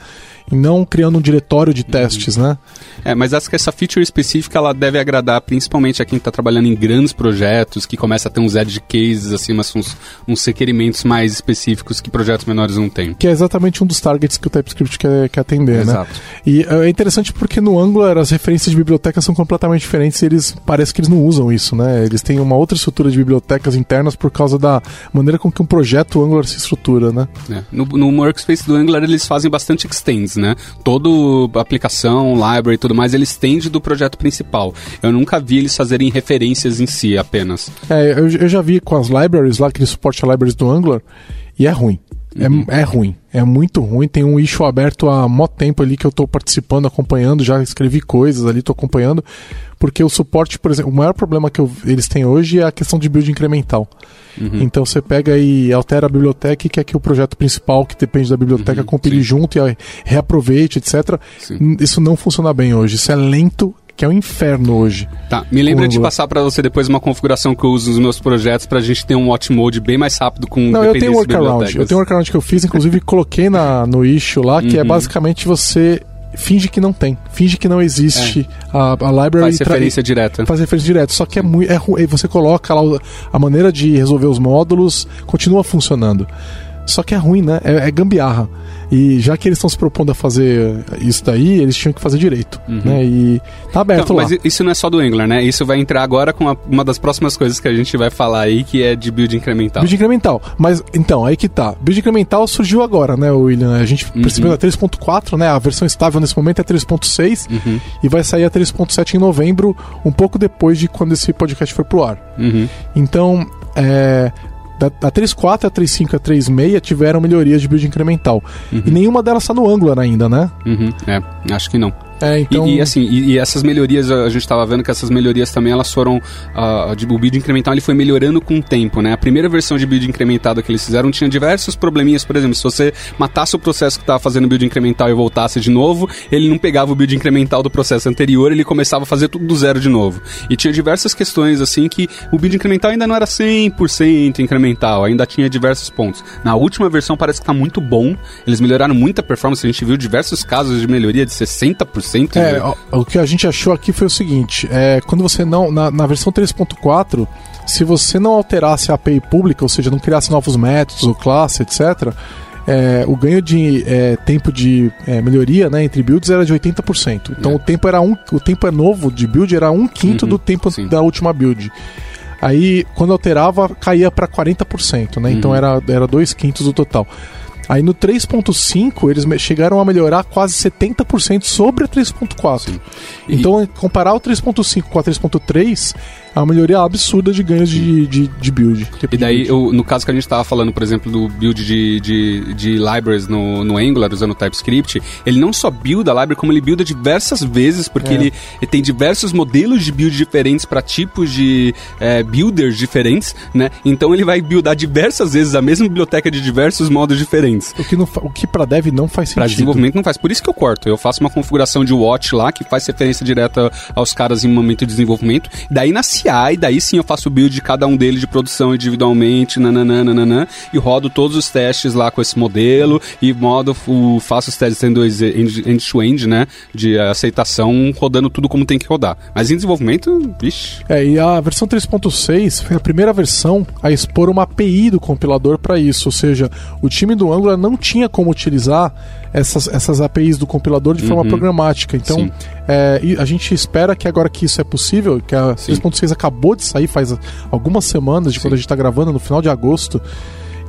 B: e não criando um diretório de testes, né?
C: É, mas acho que essa feature específica ela deve agradar principalmente a quem está trabalhando em grandes projetos, que começa a ter uns edge cases, assim, mas uns, uns requerimentos mais específicos que projetos menores não têm.
B: Que é exatamente um dos targets que o TypeScript quer, quer atender, né? Exato. né? E é interessante porque no Angular as referências de bibliotecas são completamente diferentes e eles parece que eles não usam isso, né? Eles têm uma outra estrutura de bibliotecas internas por causa da maneira com que um projeto Angular se estrutura, né?
C: É. No, no workspace do Angular eles fazem bastante extends, né? Todo aplicação, library e tudo mais, eles tendem do projeto principal. Eu nunca vi eles fazerem referências em si apenas.
B: É, eu, eu já vi com as libraries lá, aquele suporte a libraries do Angular, e é ruim. É, uhum. É, é, ruim, é muito ruim. Tem um issue aberto há mó tempo ali que eu estou participando, acompanhando, já escrevi coisas ali, estou acompanhando, porque o suporte, por exemplo, o maior problema que eu, eles têm hoje é a questão de build incremental. Uhum. Então você pega e altera a biblioteca e quer que o projeto principal, que depende da biblioteca, uhum. compile Sim. junto e reaproveite, etc. Sim. Isso não funciona bem hoje. Isso é lento que é um inferno hoje.
C: Tá, me lembra de passar para você depois uma configuração que eu uso nos meus projetos pra gente ter um watch mode bem mais rápido com
B: Não, eu tenho um workaround. Eu tenho um workaround que eu fiz, inclusive coloquei na, no issue lá, que é uhum. é basicamente você finge que não tem, finge que não existe é. a, a library.
C: Faz referência direta.
B: Faz referência direta, só que é muito. É, você coloca lá a maneira de resolver os módulos, continua funcionando. Só que é ruim, né? É, é gambiarra. E já que eles estão se propondo a fazer isso daí, eles tinham que fazer direito. Uhum. Né? E tá aberto então, lá.
C: Mas isso não é só do Angular, né? Isso vai entrar agora com a, uma das próximas coisas que a gente vai falar aí, que é de build incremental.
B: Build incremental. Mas, então, aí que tá. Build incremental surgiu agora, né, William? A gente uhum. percebeu a 3.4, né? A versão estável nesse momento é 3.6 uhum. e vai sair a 3.7 em novembro, um pouco depois de quando esse podcast for pro ar. Uhum. Então, é, da, da 3.4, a 3.5 e a 3.6 tiveram melhorias de build incremental. Uhum. E nenhuma delas está no Angular ainda, né?
C: Uhum. É, acho que não.
B: É, então...
C: e, e assim, e, e, essas melhorias, a gente estava vendo que essas melhorias também elas foram. Uh, de, o build incremental ele foi melhorando com o tempo, né? A primeira versão de build incrementado que eles fizeram tinha diversos probleminhas, por exemplo, se você matasse o processo que estava fazendo build incremental e voltasse de novo, ele não pegava o build incremental do processo anterior, ele começava a fazer tudo do zero de novo. E tinha diversas questões assim que o build incremental ainda não era 100% incremental, ainda tinha diversos pontos. Na última versão parece que está muito bom, eles melhoraram muita performance, a gente viu diversos casos de melhoria de 60% 100%.
B: É, o, o, que a gente achou aqui foi o seguinte: é, quando você não. Na, na versão 3.4, se você não alterasse a API pública, ou seja, não criasse novos métodos ou classe, etc., é, o ganho de é, tempo de é, melhoria né, entre builds era de 80%. Então é. o tempo era um, o tempo é novo de build era um quinto uhum, do tempo sim. da última build. Aí, quando alterava, caía para 40%, né? Então, uhum. Então era, era dois quintos do total. Aí no 3.5 eles chegaram a melhorar quase 70% sobre a 3.4. Então, comparar o 3.5 com a 3.3 uma melhoria absurda de ganhos de, de, de build.
C: E daí, eu, no caso que a gente estava falando, por exemplo, do build de, de, de libraries no, no Angular usando o TypeScript, ele não só builda a library, como ele builda diversas vezes, porque é. ele, ele, tem diversos modelos de build diferentes para tipos de é, builders diferentes, né? Então ele vai buildar diversas vezes a mesma biblioteca de diversos modos diferentes.
B: O que, não, o que para dev não faz sentido. Para
C: desenvolvimento não faz. Por isso que eu corto. Eu faço uma configuração de watch lá que faz referência direta aos caras em momento de desenvolvimento. Daí na CI e daí sim eu faço o build de cada um deles de produção individualmente, nananã, e rodo todos os testes lá com esse modelo e modo faço os testes end-to-end, né, de aceitação, rodando tudo como tem que rodar. Mas em desenvolvimento, vixi.
B: É, e a versão 3.6 foi a primeira versão a expor uma API do compilador para isso, ou seja, o time do Angular Angular não tinha como utilizar essas, essas APIs do compilador de forma
C: Uhum.
B: programática. Então,
C: Sim.
B: É, e a gente espera que agora que isso é possível, que a 3.6 acabou de sair faz algumas semanas de
C: Sim.
B: quando a gente está gravando, no final de agosto.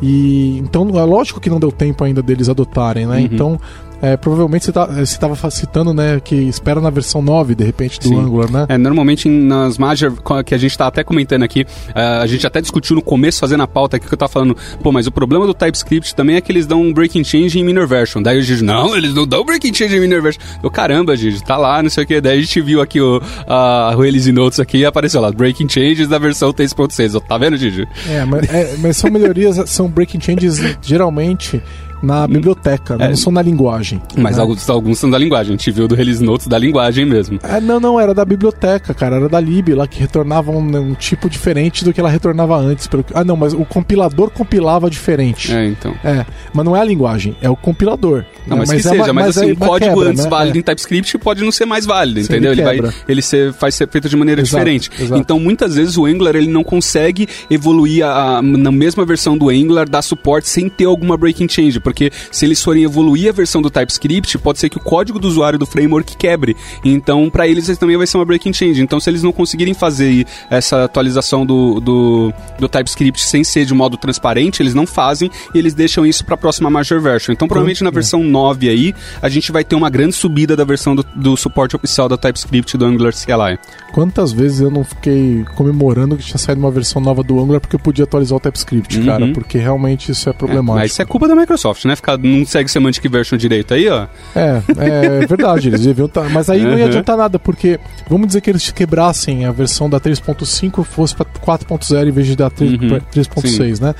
B: E então é lógico que não deu tempo ainda deles adotarem, né?
C: Uhum.
B: Então, é, provavelmente você tá- estava citando, né, que espera na versão 9, de repente, do
C: Sim.
B: Angular, né?
C: É, normalmente nas major, que a gente tá até comentando aqui, eh, a gente até discutiu no começo, fazendo a pauta aqui, que eu tava falando, pô, mas o problema do TypeScript também é que eles dão um breaking change em minor version. Daí o Gigi, não, eles não dão breaking change em minor version. Eu, caramba, Gigi, tá lá, não sei o que. Daí a gente viu aqui o, a release notes aqui e apareceu lá, breaking changes da versão 3.6. Ó, Tá vendo, Gigi?
B: É, mas, é, mas são melhorias, (laughs) são breaking changes geralmente na biblioteca,
C: É.
B: não são na linguagem.
C: Mas
B: né?
C: alguns, alguns são da linguagem, a gente viu do release notes da linguagem mesmo.
B: É, não, não, era da biblioteca, cara, era da lib lá que retornava um, um tipo diferente do que ela retornava antes. Pelo... Ah, não, mas o compilador compilava diferente.
C: É, então.
B: É, mas não é a linguagem, é o compilador.
C: Não,
B: né?
C: mas, que
B: é
C: seja,
B: uma-
C: mas, assim,
B: é
C: o código
B: quebra,
C: antes
B: né?
C: válido
B: É.
C: em TypeScript pode não ser mais válido,
B: Sim,
C: entendeu?
B: ele
C: Ele, vai, ele ser, vai ser feito de maneira
B: Exato,
C: diferente.
B: exato.
C: Então, muitas vezes o Angular ele não consegue evoluir a- a- na mesma versão do Angular, dar suporte sem ter alguma breaking change, porque se eles forem evoluir a versão do TypeScript, pode ser que o código do usuário do framework quebre. Então, para eles também vai ser uma breaking change. Então, se eles não conseguirem fazer essa atualização do, do, do TypeScript sem ser de modo transparente, eles não fazem e eles deixam isso para a próxima major version. Então, provavelmente na versão 9 aí, a gente vai ter uma grande subida da versão do, do suporte oficial da TypeScript do Angular CLI.
B: Quantas vezes eu não fiquei comemorando que tinha saído uma versão nova do Angular porque eu podia atualizar o TypeScript,
C: Uhum.
B: cara, porque realmente isso é
C: É,
B: problemático.
C: mas isso é culpa da Microsoft, né? Ficar, não segue semantic version direito aí, ó.
B: É, é verdade, eles deviam tá, Mas aí não ia
C: Uhum.
B: adiantar nada, porque vamos dizer que eles quebrassem a versão da 3.5 fosse pra 4.0 em vez de da 3
C: Uhum.
B: 3.6, né?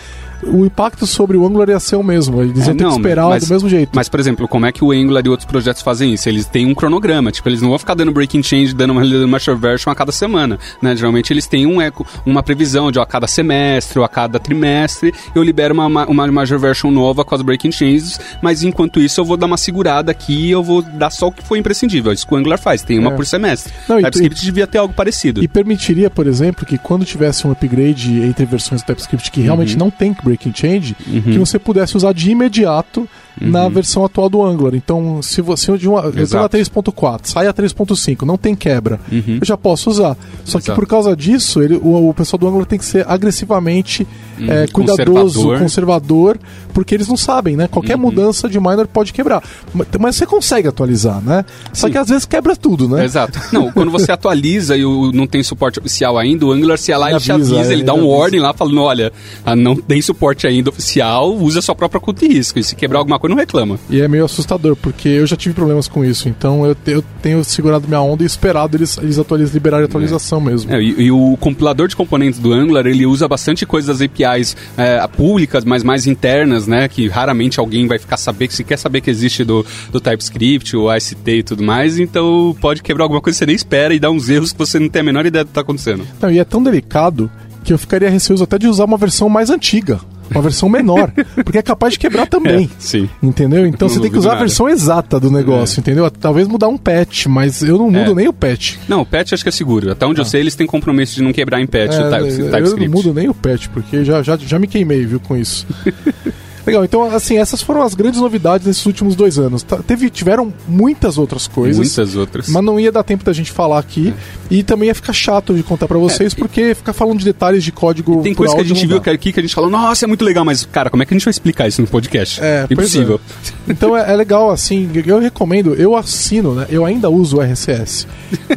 B: O impacto sobre o Angular ia ser o mesmo, eles iam
C: É,
B: ter
C: não,
B: que esperar
C: mas-
B: do mesmo jeito.
C: Mas, por exemplo, como é que o Angular e outros projetos fazem isso? Eles têm um cronograma, tipo, eles não vão ficar dando breaking change, dando uma major version a cada semana, né? Geralmente eles têm um eco, uma previsão de ó, a cada semestre ou a cada trimestre eu libero uma, ma- uma major version nova com as breaking changes, mas enquanto isso eu vou dar uma segurada aqui e eu vou dar só o que for imprescindível. Isso que o Angular faz, tem uma
B: É.
C: por semestre.
B: Não, e-
C: TypeScript devia ter algo parecido.
B: E permitiria, por exemplo, que quando tivesse um upgrade entre versões do TypeScript que realmente
C: Uhum.
B: não tem breaking change, que você pudesse usar de imediato na versão atual do Angular. Então, se você de uma, eu
C: Exato.
B: 3.4, sai a 3.5, não tem quebra,
C: Uhum.
B: eu já posso usar. Só que
C: Exato.
B: por causa disso, ele- o, o pessoal do Angular tem que ser agressivamente é, cuidadoso,
C: Uhum. conservador.
B: conservador. porque eles não sabem, né? Qualquer
C: Uhum.
B: mudança de minor pode quebrar. Mas, mas você consegue atualizar, né? Só
C: Sim.
B: que às vezes quebra tudo, né?
C: Exato. (laughs) Não, quando você atualiza e o, não tem suporte oficial ainda, o Angular CLI ele te
B: avisa,
C: avisa, ele
B: é,
C: dá
B: ele
C: um
B: avisa.
C: warning lá falando, olha, ah, não tem suporte ainda oficial, usa sua própria conta de risco. E se quebrar alguma coisa, não reclama.
B: E é meio assustador, porque eu já tive problemas com isso. Então eu, te- eu tenho segurado minha onda e esperado eles, eles atualiz, liberarem a atualização mesmo.
C: É, e, e o compilador de componentes do Angular, ele usa bastante coisas das APIs é, públicas, mas mais internas, né? Que raramente alguém vai ficar saber, que se quer saber que existe do, do TypeScript, o AST e tudo mais, então pode quebrar alguma coisa que você nem espera e dar uns erros que você não tem a menor ideia do que está acontecendo.
B: Não, e é tão delicado que eu ficaria receoso até de usar uma versão mais antiga. Uma versão menor. porque é capaz de quebrar também.
C: sim.
B: Entendeu? Então
C: Não
B: você tem que usar a versão exata do negócio, entendeu? Talvez mudar um patch, mas eu não mudo
C: É.
B: nem o patch.
C: Não, o patch acho que é seguro. Até onde eu sei, eles têm compromisso de não quebrar em patch o
B: É,
C: Type-
B: eu não
C: TypeScript.
B: mudo nem o patch, porque já, já, já me queimei, viu, com isso. (laughs) Legal, então, assim, essas foram as grandes novidades nesses últimos dois anos. Tá- Teve, tiveram muitas outras coisas.
C: Muitas outras.
B: Mas não ia dar tempo da gente falar aqui. E também ia ficar chato de contar pra vocês, porque ficar falando de detalhes de código.
C: Tem
B: por
C: coisa que a gente viu aqui que a gente falou, nossa, é muito legal, mas, cara, como é que a gente vai explicar isso no podcast?
B: É, pois
C: Impossível.
B: Então é, é legal, assim, eu recomendo, eu assino, né? Eu ainda uso o RCS.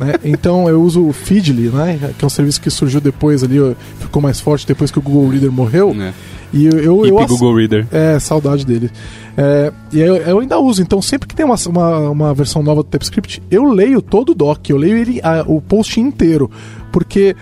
B: né? (laughs) Então eu uso o Feedly, né? Que é um serviço que surgiu depois ali, ficou mais forte depois que o Google Reader morreu.
C: É.
B: E eu, eu, eu
C: Hip
B: ass-
C: Google Reader.
B: É, saudade dele. É, e eu, eu ainda uso, então sempre que tem uma, uma, uma versão nova do TypeScript, eu leio todo o doc, eu leio ele, a- o post inteiro. Porque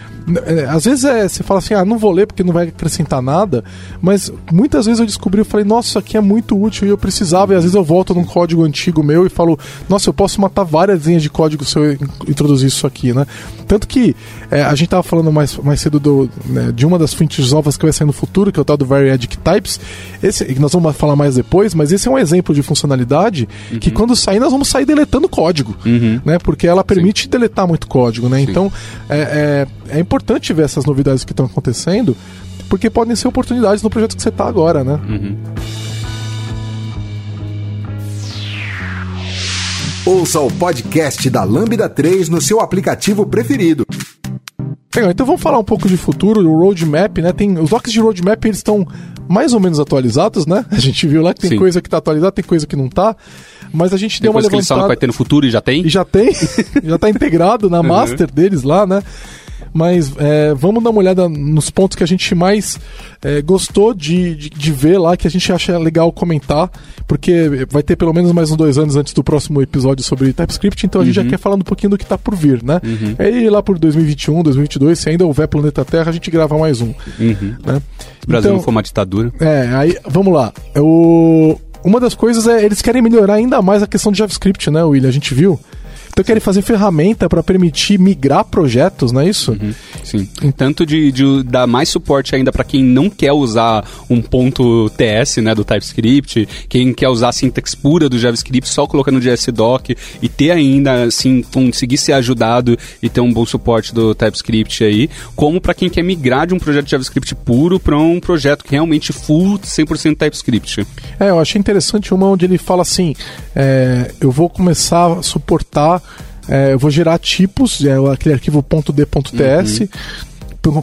B: é, às vezes é, você fala assim, ah, não vou ler porque não vai acrescentar nada, mas muitas vezes eu descobri, eu falei, nossa, isso aqui é muito útil e eu precisava, e às vezes eu volto num código antigo meu e falo, nossa, eu posso matar várias linhas de código se eu in- introduzir isso aqui, né? Tanto que é, a gente tava falando mais, mais cedo do, né, de uma das features novas que vai sair no futuro, que é o tal do Variadic Types, esse, nós vamos falar mais depois, mas esse é um exemplo de funcionalidade que quando sair nós vamos sair deletando código,
C: Uhum.
B: né? Porque ela permite deletar muito código, né? Então é, é, é importante ver essas novidades que estão acontecendo, porque podem ser oportunidades no projeto que você está agora, né?
C: Uhum.
A: Ouça o podcast da Lambda 3 no seu aplicativo preferido.
B: Legal, então vamos falar um pouco de futuro, do roadmap, né? Tem, os docs de roadmap eles estão mais ou menos atualizados, né? (laughs) A gente viu lá que tem Sim. coisa que está atualizada, tem coisa que não está. Mas a gente
C: Depois
B: deu uma levantada...
C: que eles vai ter no futuro e já tem?
B: E já tem, (laughs) já está integrado na uhum. master deles lá, né? Mas é, vamos dar uma olhada nos pontos que a gente mais é, gostou de, de, de, ver lá, que a gente acha legal comentar, porque vai ter pelo menos mais uns dois anos antes do próximo episódio sobre TypeScript, então a gente já uhum. quer falar um pouquinho do que está por vir, né? Uhum. Aí lá por 2021, 2022, se ainda houver Planeta Terra, a gente grava mais um.
C: Uhum. Né? Se o Brasil então, não for uma ditadura.
B: É, aí vamos lá. O uma das coisas é eles querem melhorar ainda mais a questão de JavaScript, né, William? A gente viu. Então querem fazer ferramenta para permitir migrar projetos, não é isso? Uhum,
C: sim. Tanto de, de dar mais suporte ainda para quem não quer usar um ponto TS, né, do TypeScript, quem quer usar a sintaxe pura do JavaScript só colocando o JSDoc e ter ainda assim conseguir ser ajudado e ter um bom suporte do TypeScript aí, como para quem quer migrar de um projeto de JavaScript puro para um projeto que realmente full 100% TypeScript.
B: É, eu achei interessante uma onde ele fala assim, é, eu vou começar a suportar é, eu vou gerar tipos, é, aquele arquivo .d.ts, uhum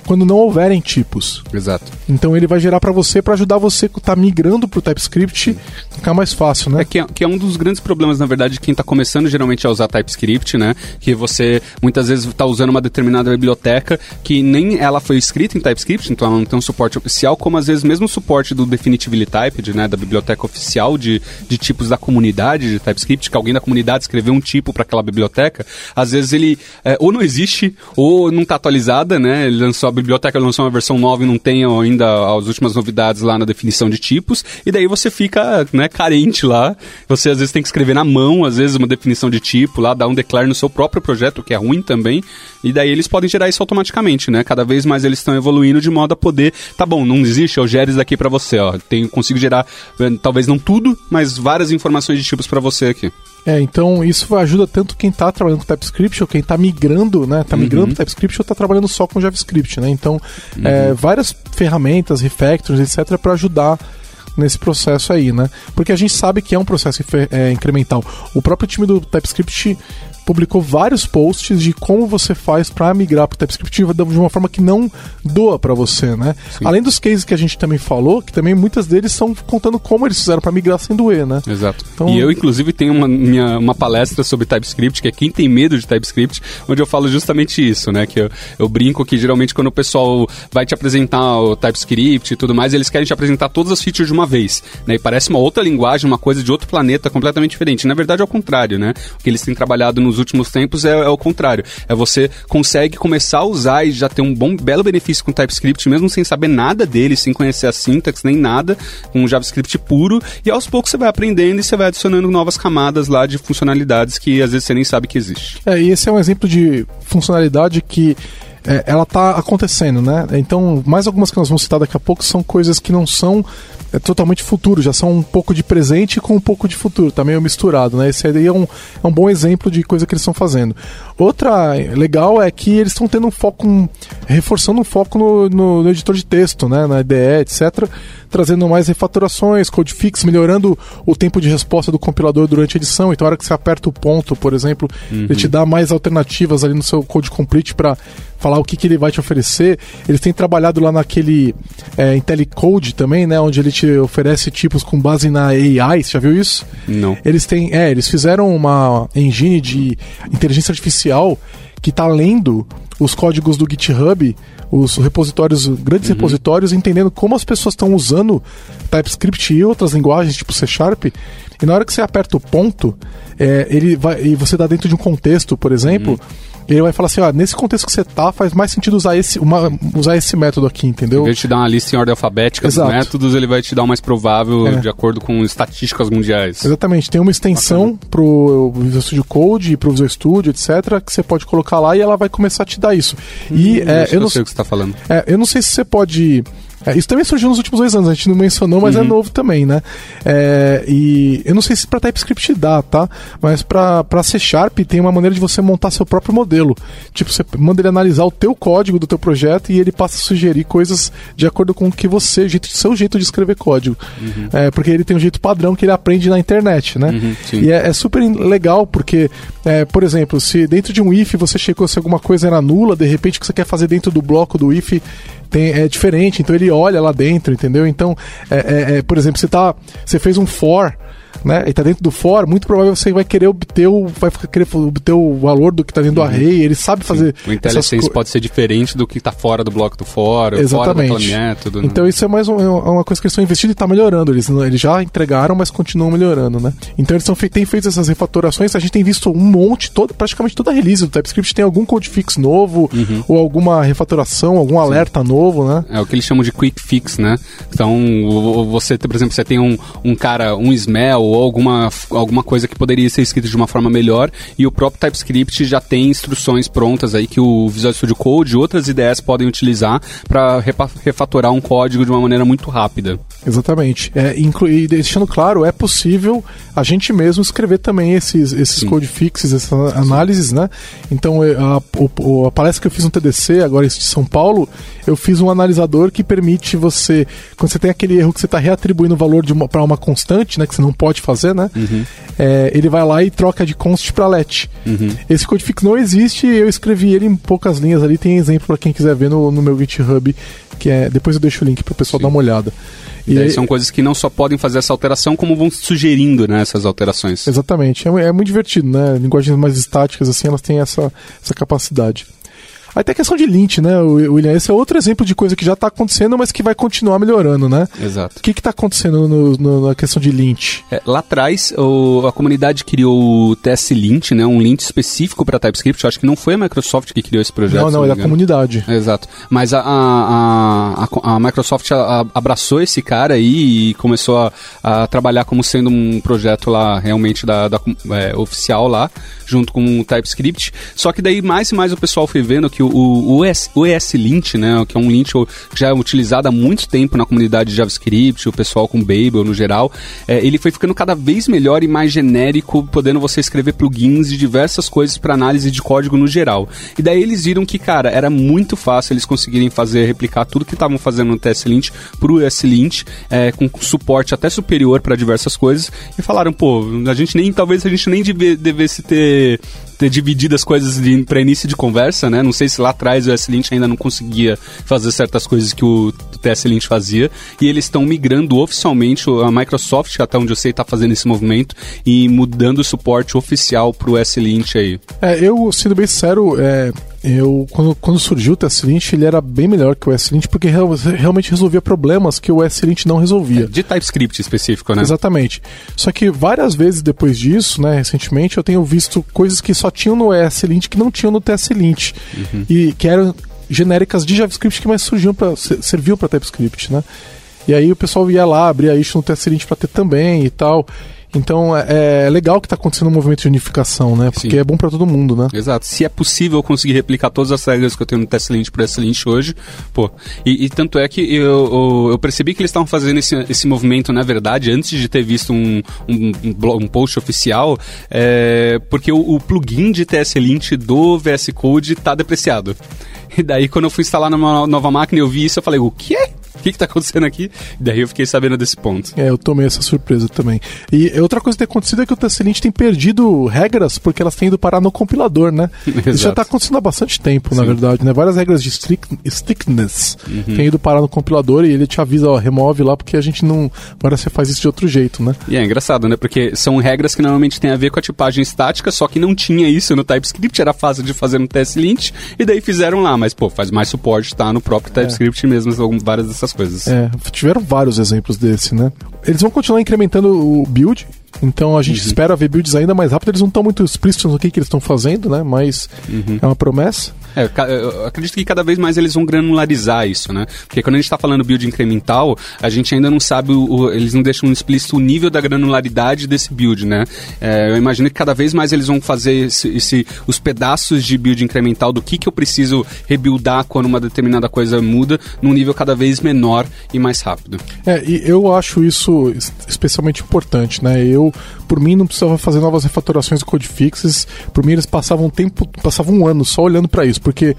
B: quando não houverem tipos.
C: Exato.
B: Então ele vai gerar para você para ajudar você que está migrando para o TypeScript ficar mais fácil, né?
C: É que, é que, é um dos grandes problemas, na verdade, de quem está começando geralmente a usar TypeScript, né? Que você muitas vezes está usando uma determinada biblioteca que nem ela foi escrita em TypeScript, então ela não tem um suporte oficial, como às vezes mesmo o suporte do Definitively Typed, né? Da biblioteca oficial de, de tipos da comunidade de TypeScript, que alguém da comunidade escreveu um tipo para aquela biblioteca, às vezes ele é, ou não existe ou não está atualizada, né? Ele lançou, a biblioteca lançou uma versão nova e não tem ainda as últimas novidades lá na definição de tipos, e daí você fica né, carente lá. Você às vezes tem que escrever na mão, às vezes uma definição de tipo lá, dar um declare no seu próprio projeto, que é ruim também, e daí eles podem gerar isso automaticamente, né? Cada vez mais eles estão evoluindo de modo a poder, tá bom, não existe, eu gero isso daqui para você, ó. Tenho, consigo gerar, eh, talvez não tudo, mas várias informações de tipos para você aqui.
B: É, então isso ajuda tanto quem está trabalhando com TypeScript ou quem está migrando, né? Está migrando uhum. TypeScript ou está trabalhando só com JavaScript, né? Então, uhum. é, várias ferramentas, refactors, etc, para ajudar nesse processo aí, né? Porque a gente sabe que é um processo é, incremental. O próprio time do TypeScript publicou vários posts de como você faz para migrar para o TypeScript de uma forma que não doa para você, né? Sim. Além dos cases que a gente também falou, que também muitas deles estão contando como eles fizeram para migrar sem doer, né?
C: Exato. Então, e eu, inclusive, tenho uma, minha, uma palestra sobre TypeScript, que é quem tem medo de TypeScript, onde eu falo justamente isso, né? Que eu, eu brinco que geralmente quando o pessoal vai te apresentar o TypeScript e tudo mais, eles querem te apresentar todas as features de uma vez, né? E parece uma outra linguagem, uma coisa de outro planeta completamente diferente. Na verdade, é o contrário, né? O que eles têm trabalhado nos últimos tempos é, é o contrário. É você consegue começar a usar e já ter um bom, belo benefício com TypeScript, mesmo sem saber nada dele, sem conhecer a sintaxe nem nada, com JavaScript puro, e aos poucos você vai aprendendo e você vai adicionando novas camadas lá de funcionalidades que às vezes você nem sabe que existe.
B: É, e esse é um exemplo de funcionalidade que é, ela está acontecendo, né? Então, mais algumas que nós vamos citar daqui a pouco são coisas que não são é, totalmente futuro, já são um pouco de presente com um pouco de futuro, tá meio misturado, né? Esse aí é um, é um bom exemplo de coisa que eles estão fazendo. Outra legal é que eles estão tendo um foco, um, reforçando um foco no, no, no, editor de texto, né? Na IDE, etc trazendo mais refatorações, code fix, melhorando o tempo de resposta do compilador durante a edição. Então, a hora que você aperta o ponto, por exemplo, uhum. ele te dá mais alternativas ali no seu code complete para falar o que, que ele vai te oferecer. Eles têm trabalhado lá naquele é, IntelliCode também, né? Onde ele te oferece tipos com base na AI. Você já viu isso?
C: Não.
B: Eles têm. É, eles fizeram uma engine de inteligência artificial que está lendo os códigos do GitHub os repositórios, grandes uhum. repositórios, entendendo como as pessoas estão usando TypeScript e outras linguagens, tipo C Sharp, e na hora que você aperta o ponto, é, ele vai, e você dá dentro de um contexto, por exemplo, uhum ele vai falar assim, ó, nesse contexto que você tá, faz mais sentido usar esse, uma, usar esse método aqui, entendeu? Em
C: vez de te dar uma lista em ordem alfabética Exato. dos métodos, ele vai te dar o mais provável é. de acordo com estatísticas mundiais.
B: Exatamente. Tem uma extensão Bacana. pro Visual Studio Code e pro Visual Studio, etc, que você pode colocar lá e ela vai começar a te dar isso.
C: Hum, e é, eu não sei o que você tá falando.
B: É, eu não sei se você pode É, isso também surgiu nos últimos dois anos, a gente não mencionou, mas é uhum. é novo também, né? É, e eu não sei se para TypeScript dá, tá? Mas para C Sharp tem uma maneira de você montar seu próprio modelo. Tipo, você manda ele analisar o teu código do teu projeto e ele passa a sugerir coisas de acordo com o que você, jeito, seu jeito de escrever código. Uhum. É, porque ele tem um jeito padrão que ele aprende na internet, né? Uhum, e é, é, super legal porque, é, por exemplo, se dentro de um if você checou se alguma coisa era nula, de repente o que você quer fazer dentro do bloco do if tem, é diferente, então ele olha lá dentro, entendeu? Então, é, é, é, por exemplo, você, tá, você fez um for né, e está dentro do for, muito provável você vai querer obter o, vai querer obter o valor do que está dentro do array, ele sabe Sim. fazer.
C: O IntelliSense pode ser diferente do que está fora do bloco do for,
B: Exatamente.
C: fora do método.
B: Né? Então isso é mais um, é uma coisa que eles estão investindo e está melhorando. Eles, eles já entregaram, mas continuam melhorando, né? Então eles têm feito essas refatorações, a gente tem visto um monte, todo, praticamente toda a release do TypeScript tem algum code fix novo, uhum. ou alguma refatoração, algum Sim. alerta novo, né?
C: É o que eles chamam de quick fix, né? Então, você, por exemplo, você tem um, um cara, um smell ou alguma alguma coisa que poderia ser escrita de uma forma melhor e o próprio TypeScript já tem instruções prontas aí que o Visual Studio Code e outras ideias podem utilizar para refatorar um código de uma maneira muito rápida.
B: Exatamente. É, e deixando claro, é possível a gente mesmo escrever também esses, esses code fixes, essas análises, né? Então, é, a, a, a, palestra que eu fiz no TDC, agora em São Paulo, eu fiz um analisador que permite você, quando você tem aquele erro que você está reatribuindo o valor para uma constante, né? Que você não pode fazer, né? Uhum. É, ele vai lá e troca de const para let. Uhum. Esse code fix não existe, eu escrevi ele em poucas linhas ali, tem exemplo para quem quiser ver no, no meu GitHub, que é, depois eu deixo o link para o pessoal Sim. dar uma olhada.
C: E aí, são coisas que não só podem fazer essa alteração, como vão sugerindo né, essas alterações.
B: Exatamente. É, é muito divertido, né? Linguagens mais estáticas, assim, elas têm essa, essa capacidade. Aí tem a questão de lint, né, William? Esse é outro exemplo de coisa que já está acontecendo, mas que vai continuar melhorando, né?
C: Exato.
B: O que está acontecendo no, no, na questão de lint?
C: É, lá atrás, o, a comunidade criou o TS Lint, né, um lint específico para TypeScript. Eu acho que não foi a Microsoft que criou esse projeto.
B: Não, não, é da comunidade.
C: Exato. Mas a, a, a, a Microsoft abraçou esse cara aí e começou a, a, trabalhar como sendo um projeto lá realmente da, da é, oficial lá, junto com o TypeScript. Só que daí mais e mais o pessoal foi vendo que o, o, ES, o ESLint, né, que é um lint que já é utilizado há muito tempo na comunidade de JavaScript, o pessoal com Babel no geral, é, ele foi ficando cada vez melhor e mais genérico, podendo você escrever plugins de diversas coisas para análise de código no geral. E daí eles viram que, cara, era muito fácil eles conseguirem fazer, replicar tudo que estavam fazendo no TSLint pro ESLint, é, com suporte até superior para diversas coisas, e falaram, pô, a gente nem, talvez a gente nem devesse ter ter dividido as coisas para início de conversa, né? Não sei se lá atrás o S-Lint ainda não conseguia fazer certas coisas que o, TS-Lint fazia. E eles estão migrando oficialmente, a Microsoft, até onde eu sei, está fazendo esse movimento e mudando o suporte oficial para o S-Lint aí.
B: É, eu, sendo bem sério, é, eu quando, quando surgiu o TS-Lint, ele era bem melhor que o S-Lint, porque real, realmente resolvia problemas que o S-Lint não resolvia. É,
C: de TypeScript específico, né?
B: Exatamente. Só que várias vezes depois disso, né, recentemente, eu tenho visto coisas que só tinham no S-Lint que não tinham no TS-Lint. Uhum. E que eram genéricas de JavaScript que mais surgiam para serviu para TypeScript, né? E aí o pessoal ia lá, abria isso no TS-Lint para ter também e tal. Então é, é legal que está acontecendo um movimento de unificação, né? Porque Sim. é bom para todo mundo, né?
C: Exato. Se é possível conseguir replicar todas as regras que eu tenho no TestLint para SLint hoje, pô. E, e, tanto é que eu, eu, percebi que eles estavam fazendo esse, esse movimento, na verdade, antes de ter visto um, um, um post oficial, é, porque o, o plugin de TSLint do VS Code está depreciado. E daí, quando eu fui instalar numa nova máquina e eu vi isso, eu falei, o quê? (laughs) o que está acontecendo aqui? E daí eu fiquei sabendo desse ponto.
B: É, eu tomei essa surpresa também. E outra coisa que tem acontecido é que o Tesselint tem perdido regras porque elas têm ido parar no compilador, né? (laughs) Isso já está acontecendo há bastante tempo, Sim. na verdade, né? Várias regras de strict, strictness uhum. têm ido parar no compilador e ele te avisa, ó, remove lá porque a gente não. Agora você faz isso de outro jeito, né?
C: E é engraçado, né? Porque são regras que normalmente têm a ver com a tipagem estática, só que não tinha isso no TypeScript, era fácil de fazer no TestLint, e daí fizeram lá, mas pô, faz mais suporte, tá? No próprio é. TypeScript é. mesmo, várias dessas coisas.
B: É, tiveram vários exemplos desse, né? Eles vão continuar incrementando o build, então a gente uhum. espera ver builds ainda mais rápido. Eles não estão muito explícitos no que, que eles estão fazendo, né? Mas uhum. é uma promessa.
C: É, eu acredito que cada vez mais eles vão granularizar isso, né? Porque quando a gente está falando build incremental, a gente ainda não sabe, o, eles não deixam explícito o nível da granularidade desse build, né? É, eu imagino que cada vez mais eles vão fazer esse, esse, os pedaços de build incremental do que, que eu preciso rebuildar quando uma determinada coisa muda, num nível cada vez menor e mais rápido.
B: É, e eu acho isso especialmente importante, né? Eu, por mim, não precisava fazer novas refatorações de code fixes, por mim eles passavam um tempo, passavam um ano só olhando para isso, porque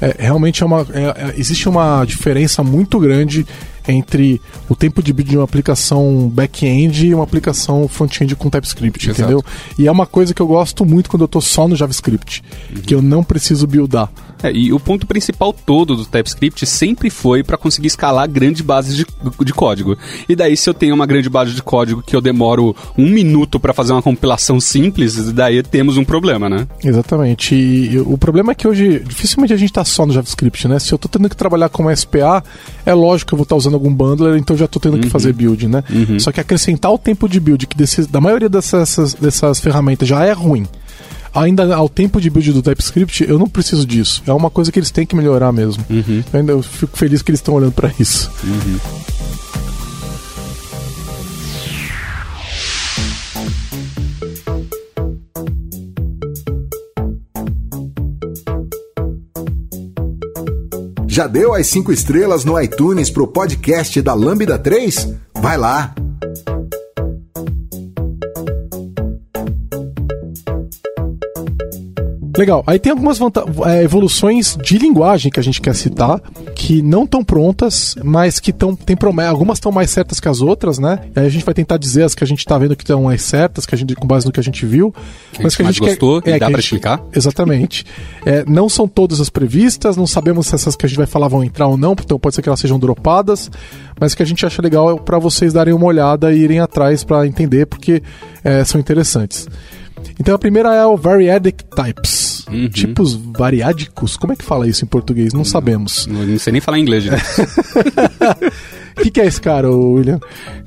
B: é, realmente é uma, é, é, existe uma diferença muito grande entre o tempo de build de uma aplicação back-end e uma aplicação front-end com TypeScript, Exato. entendeu? E é uma coisa que eu gosto muito quando eu estou só no JavaScript, uhum. que eu não preciso buildar.
C: É, e o ponto principal todo do TypeScript sempre foi para conseguir escalar grandes bases de, de código. E daí, se eu tenho uma grande base de código que eu demoro um minuto para fazer uma compilação simples, daí temos um problema, né?
B: Exatamente. E, o problema é que hoje dificilmente a gente está só no JavaScript, né? Se eu estou tendo que trabalhar com SPA, é lógico que eu vou estar tá usando algum bundler, então já estou tendo uhum. que fazer build, né? Uhum. Só que acrescentar o tempo de build, que desse, da maioria dessas, dessas ferramentas já é ruim ainda ao tempo de build do TypeScript, eu não preciso disso. É uma coisa que eles têm que melhorar mesmo. Uhum. Eu ainda eu fico feliz que eles estão olhando para isso. Uhum.
A: Já deu as 5 estrelas no iTunes pro podcast da Lambda 3? Vai lá!
B: Legal. Aí tem algumas é, evoluções de linguagem que a gente quer citar, que não estão prontas, mas que estão tem algumas estão mais certas que as outras, né? E aí a gente vai tentar dizer as que a gente está vendo que estão mais certas, que a gente com base no que a gente viu,
C: que mas que a gente gostou quer, é, dá para explicar?
B: Exatamente. (laughs) É, não são todas as previstas, não sabemos se essas que a gente vai falar vão entrar ou não, então pode ser que elas sejam dropadas, mas que a gente acha legal é para vocês darem uma olhada e irem atrás para entender porque é, são interessantes. Então a primeira é o Variadic Types. Uhum. Tipos variádicos. Como é que fala isso em português? Não, não sabemos.
C: Não, não sei nem falar inglês, gente.
B: O (laughs) que, que, é esse cara, William?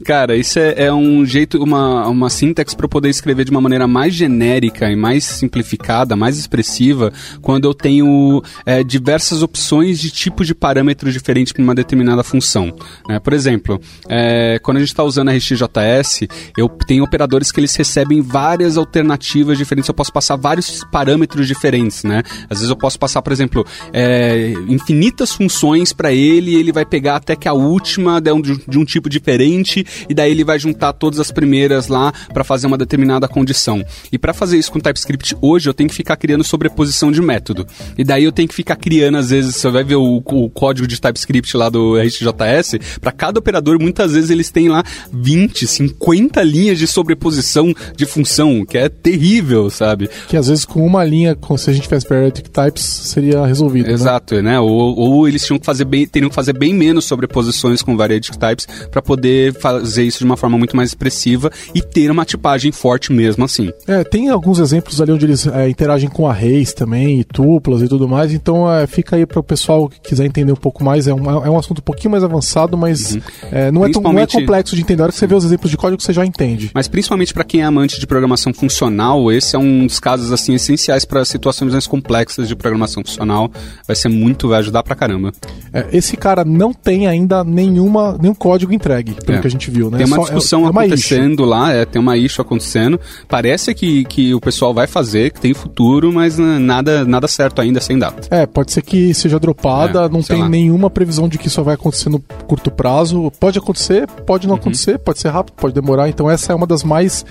C: Cara, isso é, é um jeito, uma, uma sintaxe para poder escrever de uma maneira mais genérica e mais simplificada, mais expressiva, quando eu tenho é, diversas opções de tipos de parâmetros diferentes para uma determinada função. Né? Por exemplo, é, quando a gente está usando RxJS, eu tenho operadores que eles recebem várias alternativas diferentes. Eu posso passar vários parâmetros diferentes, né? Às vezes eu posso passar, por exemplo, é, infinitas funções para ele ele vai pegar até que a última é um, de um tipo diferente e daí ele vai juntar todas as primeiras lá para fazer uma determinada condição. E para fazer isso com TypeScript hoje eu tenho que ficar criando sobreposição de método. E daí eu tenho que ficar criando às vezes, você vai ver o, o código de TypeScript lá do RxJS, para cada operador muitas vezes eles têm lá 20, 50 linhas de sobreposição de função, que é terrível, sabe?
B: Que às vezes com uma linha, se a gente tivesse periodic types, seria resolvido. Né?
C: Exato, né? né? Ou, ou, eles tinham que fazer bem, teriam que fazer bem menos sobreposições com variadic types para poder fazer isso de uma forma muito mais expressiva e ter uma tipagem forte mesmo assim.
B: É, tem alguns exemplos ali onde eles é, interagem com arrays também, e tuplas e tudo mais, então é, fica aí para o pessoal que quiser entender um pouco mais, é um, é um assunto um pouquinho mais avançado, mas uhum. é, não, é tão, não é complexo de entender. A hora que você vê os exemplos de código, você já entende.
C: Mas principalmente para quem é amante de programação funcional, esse é um dos casos assim essenciais para situações mais complexas de programação funcional. Vai ser muito, vai ajudar pra caramba.
B: É, esse cara não tem ainda nenhuma, nenhum código entregue, pelo é. que a gente viu, né?
C: Tem uma Só, é discussão é, acontecendo lá, é, tem uma issue acontecendo. Parece que, que o pessoal vai fazer, que tem futuro, mas né, nada, nada certo ainda sem data.
B: É, pode ser que seja dropada, é, não tem lá. nenhuma previsão de que isso vai acontecer no curto prazo. Pode acontecer, pode não uhum. acontecer, pode ser rápido, pode demorar. Então essa é uma das mais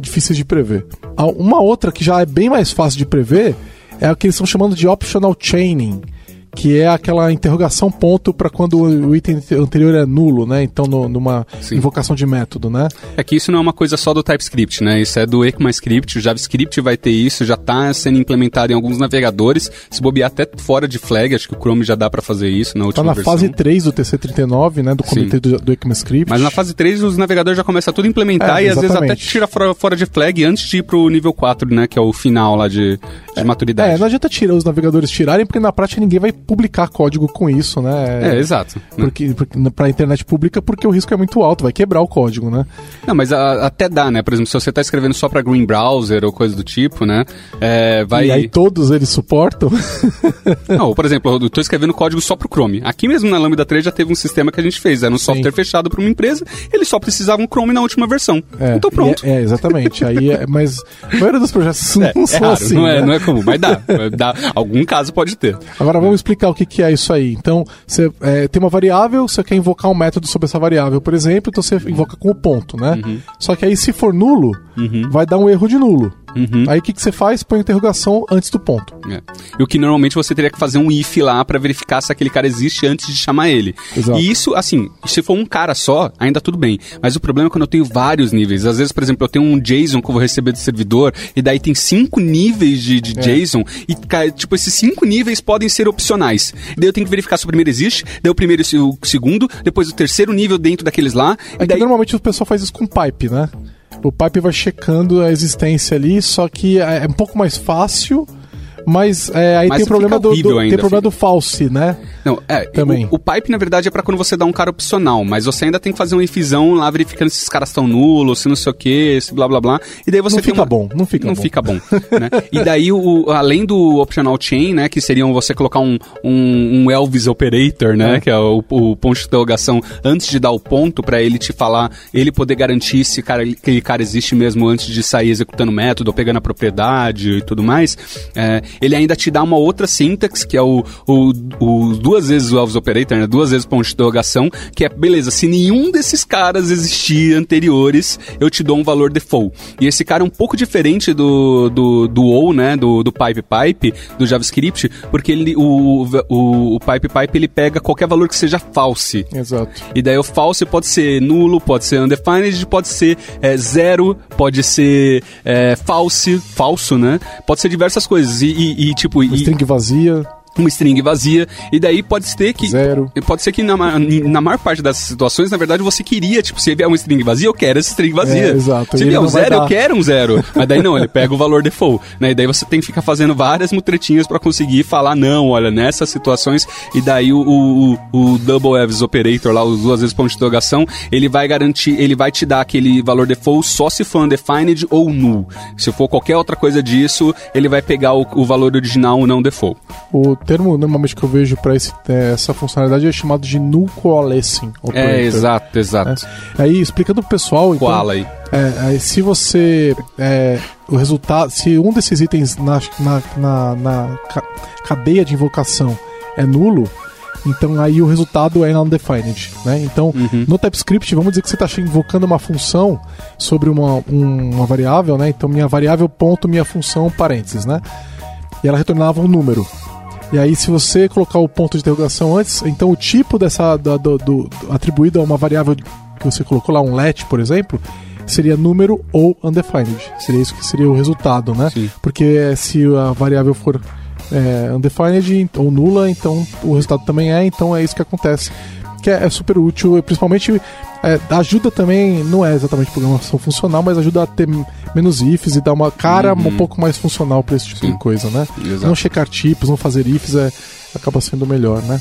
B: difíceis de prever. Uma outra que já é bem mais fácil de prever é o que eles estão chamando de optional chaining que é aquela interrogação ponto para quando o item anterior é nulo, né? Então, no, numa Sim. invocação de método, né?
C: É que isso não é uma coisa só do TypeScript, né? Isso é do ECMAScript, o JavaScript vai ter isso, já está sendo implementado em alguns navegadores, se bobear até fora de flag, acho que o Chrome já dá para fazer isso na última
B: Tá na
C: versão.
B: fase 3 do TC39, né? Do comitê do, do ECMAScript.
C: Mas na fase 3 os navegadores já começam a tudo implementar é, e às vezes até tira fora, fora de flag antes de ir pro nível 4, né? Que é o final lá de, de é, maturidade.
B: É, não adianta tirar os navegadores tirarem, porque na prática ninguém vai publicar código com isso, né?
C: É, exato.
B: Porque, porque para a internet pública, porque o risco é muito alto, vai quebrar o código, né?
C: Não, mas a, até dá, né? Por exemplo, se você está escrevendo só para Green Browser ou coisa do tipo, né? É, vai...
B: E aí todos eles suportam? (laughs)
C: Não, por exemplo, eu estou escrevendo código só para o Chrome. Aqui mesmo na Lambda 3 já teve um sistema que a gente fez, era um Sim. software fechado para uma empresa, eles só precisavam Chrome na última versão. É, então pronto.
B: É, é exatamente. aí, é, mas a maioria dos projetos (laughs)
C: é,
B: não é são
C: raro,
B: assim.
C: Não,
B: né?
C: é, não é comum, mas dá, dá. Algum caso pode ter.
B: Agora vamos explicar o que, que é isso aí. Então, você é, tem uma variável, você quer invocar um método sobre essa variável, por exemplo, então você invoca com o ponto, né? Uhum. Só que aí se for nulo, uhum. vai dar um erro de nulo. Uhum. Aí o que, que você faz? Põe interrogação antes do ponto.
C: É. E o que normalmente você teria que fazer um if lá para verificar se aquele cara existe antes de chamar ele. Exato. E isso, assim, se for um cara só, ainda tudo bem. Mas o problema é quando eu tenho vários níveis. Às vezes, por exemplo, eu tenho um JSON que eu vou receber do servidor, e daí tem cinco níveis de, de é. JSON, e, tipo, esses cinco níveis podem ser opcionais. Daí eu tenho que verificar se o primeiro existe, daí o primeiro e o segundo, depois o terceiro nível dentro daqueles lá.
B: É daí... normalmente o pessoal faz isso com pipe, né? O pipe vai checando a existência ali, só que é, um pouco mais fácil mas é, aí Mas tem o problema do, do ainda, tem problema do false, né?
C: Não, é, também. O, o, pipe na verdade é para quando você dá um cara opcional, mas você ainda tem que fazer uma infusão lá verificando se esses caras estão nulos, se não sei o que, se blá blá blá. E daí você
B: não fica
C: uma...
B: bom, não fica
C: não
B: bom.
C: fica bom, (laughs) né? E daí o, além do optional chain, né, que seriam você colocar um, um, um Elvis operator, né, é. que é o, o, ponto de interrogação antes de dar o ponto para ele te falar, ele poder garantir se cara, aquele cara existe mesmo antes de sair executando o método ou pegando a propriedade e tudo mais. É, ele ainda te dá uma outra syntax, que é o, o, o duas vezes o Elvis Operator, né? duas vezes ponto de interrogação, que é, beleza, se nenhum desses caras existir anteriores, eu te dou um valor default. E esse cara é um pouco diferente do, do, do OU, né, do, do Pipe Pipe, do JavaScript, porque ele, o, o, o Pipe Pipe ele pega qualquer valor que seja false.
B: Exato.
C: E daí o false pode ser nulo, pode ser undefined, pode ser é, zero, pode ser é, false, falso, né? Pode ser diversas coisas. E, e, e tipo.
B: Uma
C: e,
B: string vazia
C: uma string vazia, e daí pode ser que.
B: Zero.
C: Pode ser que na, na maior parte das situações, na verdade, você queria, tipo, se vier uma string vazia, eu quero essa string vazia. É,
B: exato.
C: Se vier um zero, eu quero um zero. (laughs) Mas daí não, ele pega o valor default. Né? E daí você tem que ficar fazendo várias mutretinhas para conseguir falar, não, olha, nessas situações, e daí o, o, o double Evs operator lá, os duas vezes ponto de interrogação, ele vai garantir, ele vai te dar aquele valor default só se for undefined ou null. Se for qualquer outra coisa disso, ele vai pegar o, o valor original não default.
B: O termo normalmente que eu vejo para é, essa funcionalidade é chamado de null coalescing
C: operator. É, exato, exato.
B: É. Aí, explicando pro pessoal...
C: Então, Koala aí.
B: É, se você... É, o resultado... Se um desses itens na, na, na, na cadeia de invocação é nulo, então aí o resultado é undefined, né? Então, uhum. no TypeScript, vamos dizer que você está invocando uma função sobre uma, um, uma variável, né? Então, minha variável ponto, minha função parênteses, né? E ela retornava um número. E aí, se você colocar o ponto de interrogação antes, então o tipo dessa do, do, do, atribuído a uma variável que você colocou lá, um let, por exemplo, seria número ou undefined. Seria isso que seria o resultado, né? Sim. Porque se a variável for é, undefined ou nula, então o resultado também é, então é isso que acontece. Que é, é super útil, principalmente é, ajuda também, não é exatamente programação funcional, mas ajuda a ter menos ifs e dar uma cara uhum. um pouco mais funcional para esse tipo de coisa, né? Exato. Não checar tipos, não fazer ifs, é, acaba sendo melhor, né?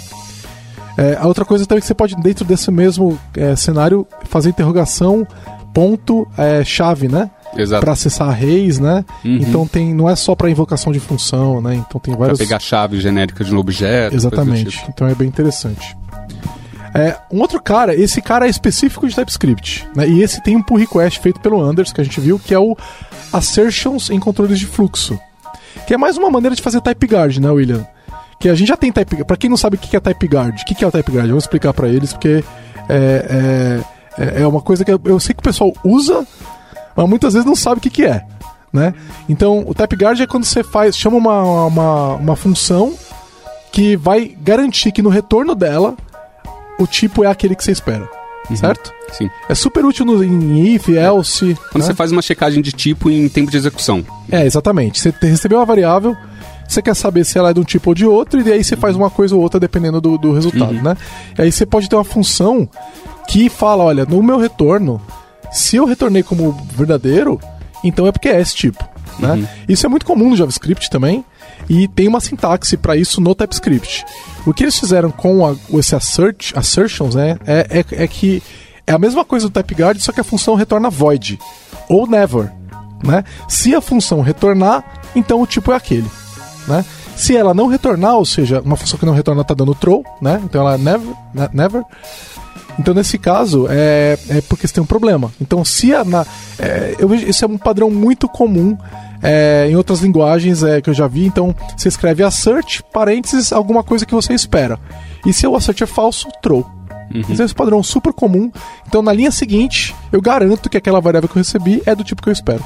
B: É, a outra coisa também que você pode, dentro desse mesmo é, cenário, fazer interrogação ponto é, chave, né? Para acessar arrays, né? Uhum. Então tem, não é só para invocação de função, né? Então tem várias.
C: Pra pegar chave genérica de um objeto.
B: Exatamente. Tipo. Então é bem interessante. É, um outro cara, esse cara é específico de TypeScript, né? E esse tem um pull request feito pelo Anders, que a gente viu, que é o Assertions em controles de fluxo. Que é mais uma maneira de fazer TypeGuard, né, William? Que a gente já tem TypeGuard. Pra quem não sabe o que é TypeGuard, o que é o TypeGuard? Vou explicar para eles, porque é, é, é, uma coisa que eu sei que o pessoal usa, mas muitas vezes não sabe o que, que é. Né? Então, o TypeGuard é quando você faz, chama uma, uma, uma função que vai garantir que no retorno dela o tipo é aquele que você espera. Uhum. Certo?
C: Sim.
B: É super útil no, em if, else.
C: Quando né? você faz uma checagem de tipo em tempo de execução.
B: É, exatamente. Você recebeu uma variável, você quer saber se ela é de um tipo ou de outro, e aí você faz uma coisa ou outra dependendo do, do resultado, uhum. né? E aí você pode ter uma função que fala: olha, no meu retorno, se eu retornei como verdadeiro, então é porque é esse tipo. Né? Isso é muito comum no JavaScript também. E tem uma sintaxe para isso no TypeScript. O que eles fizeram com a, esse assert, assertions né, é, é, é que é a mesma coisa do TypeGuard, só que a função retorna void ou never. Né? Se a função retornar, então o tipo é aquele. Né? Se ela não retornar, ou seja, uma função que não retorna está dando throw, né? então ela é never, ne- never. Então, nesse caso, é, é porque você tem um problema. Então, se a, na, é, eu vejo, isso é um padrão muito comum é, em outras linguagens é, que eu já vi. Então, você escreve assert, parênteses, alguma coisa que você espera. E se o assert é falso, throw. Esse é esse padrão super comum. Então, na linha seguinte, eu garanto que aquela variável que eu recebi é do tipo que eu espero.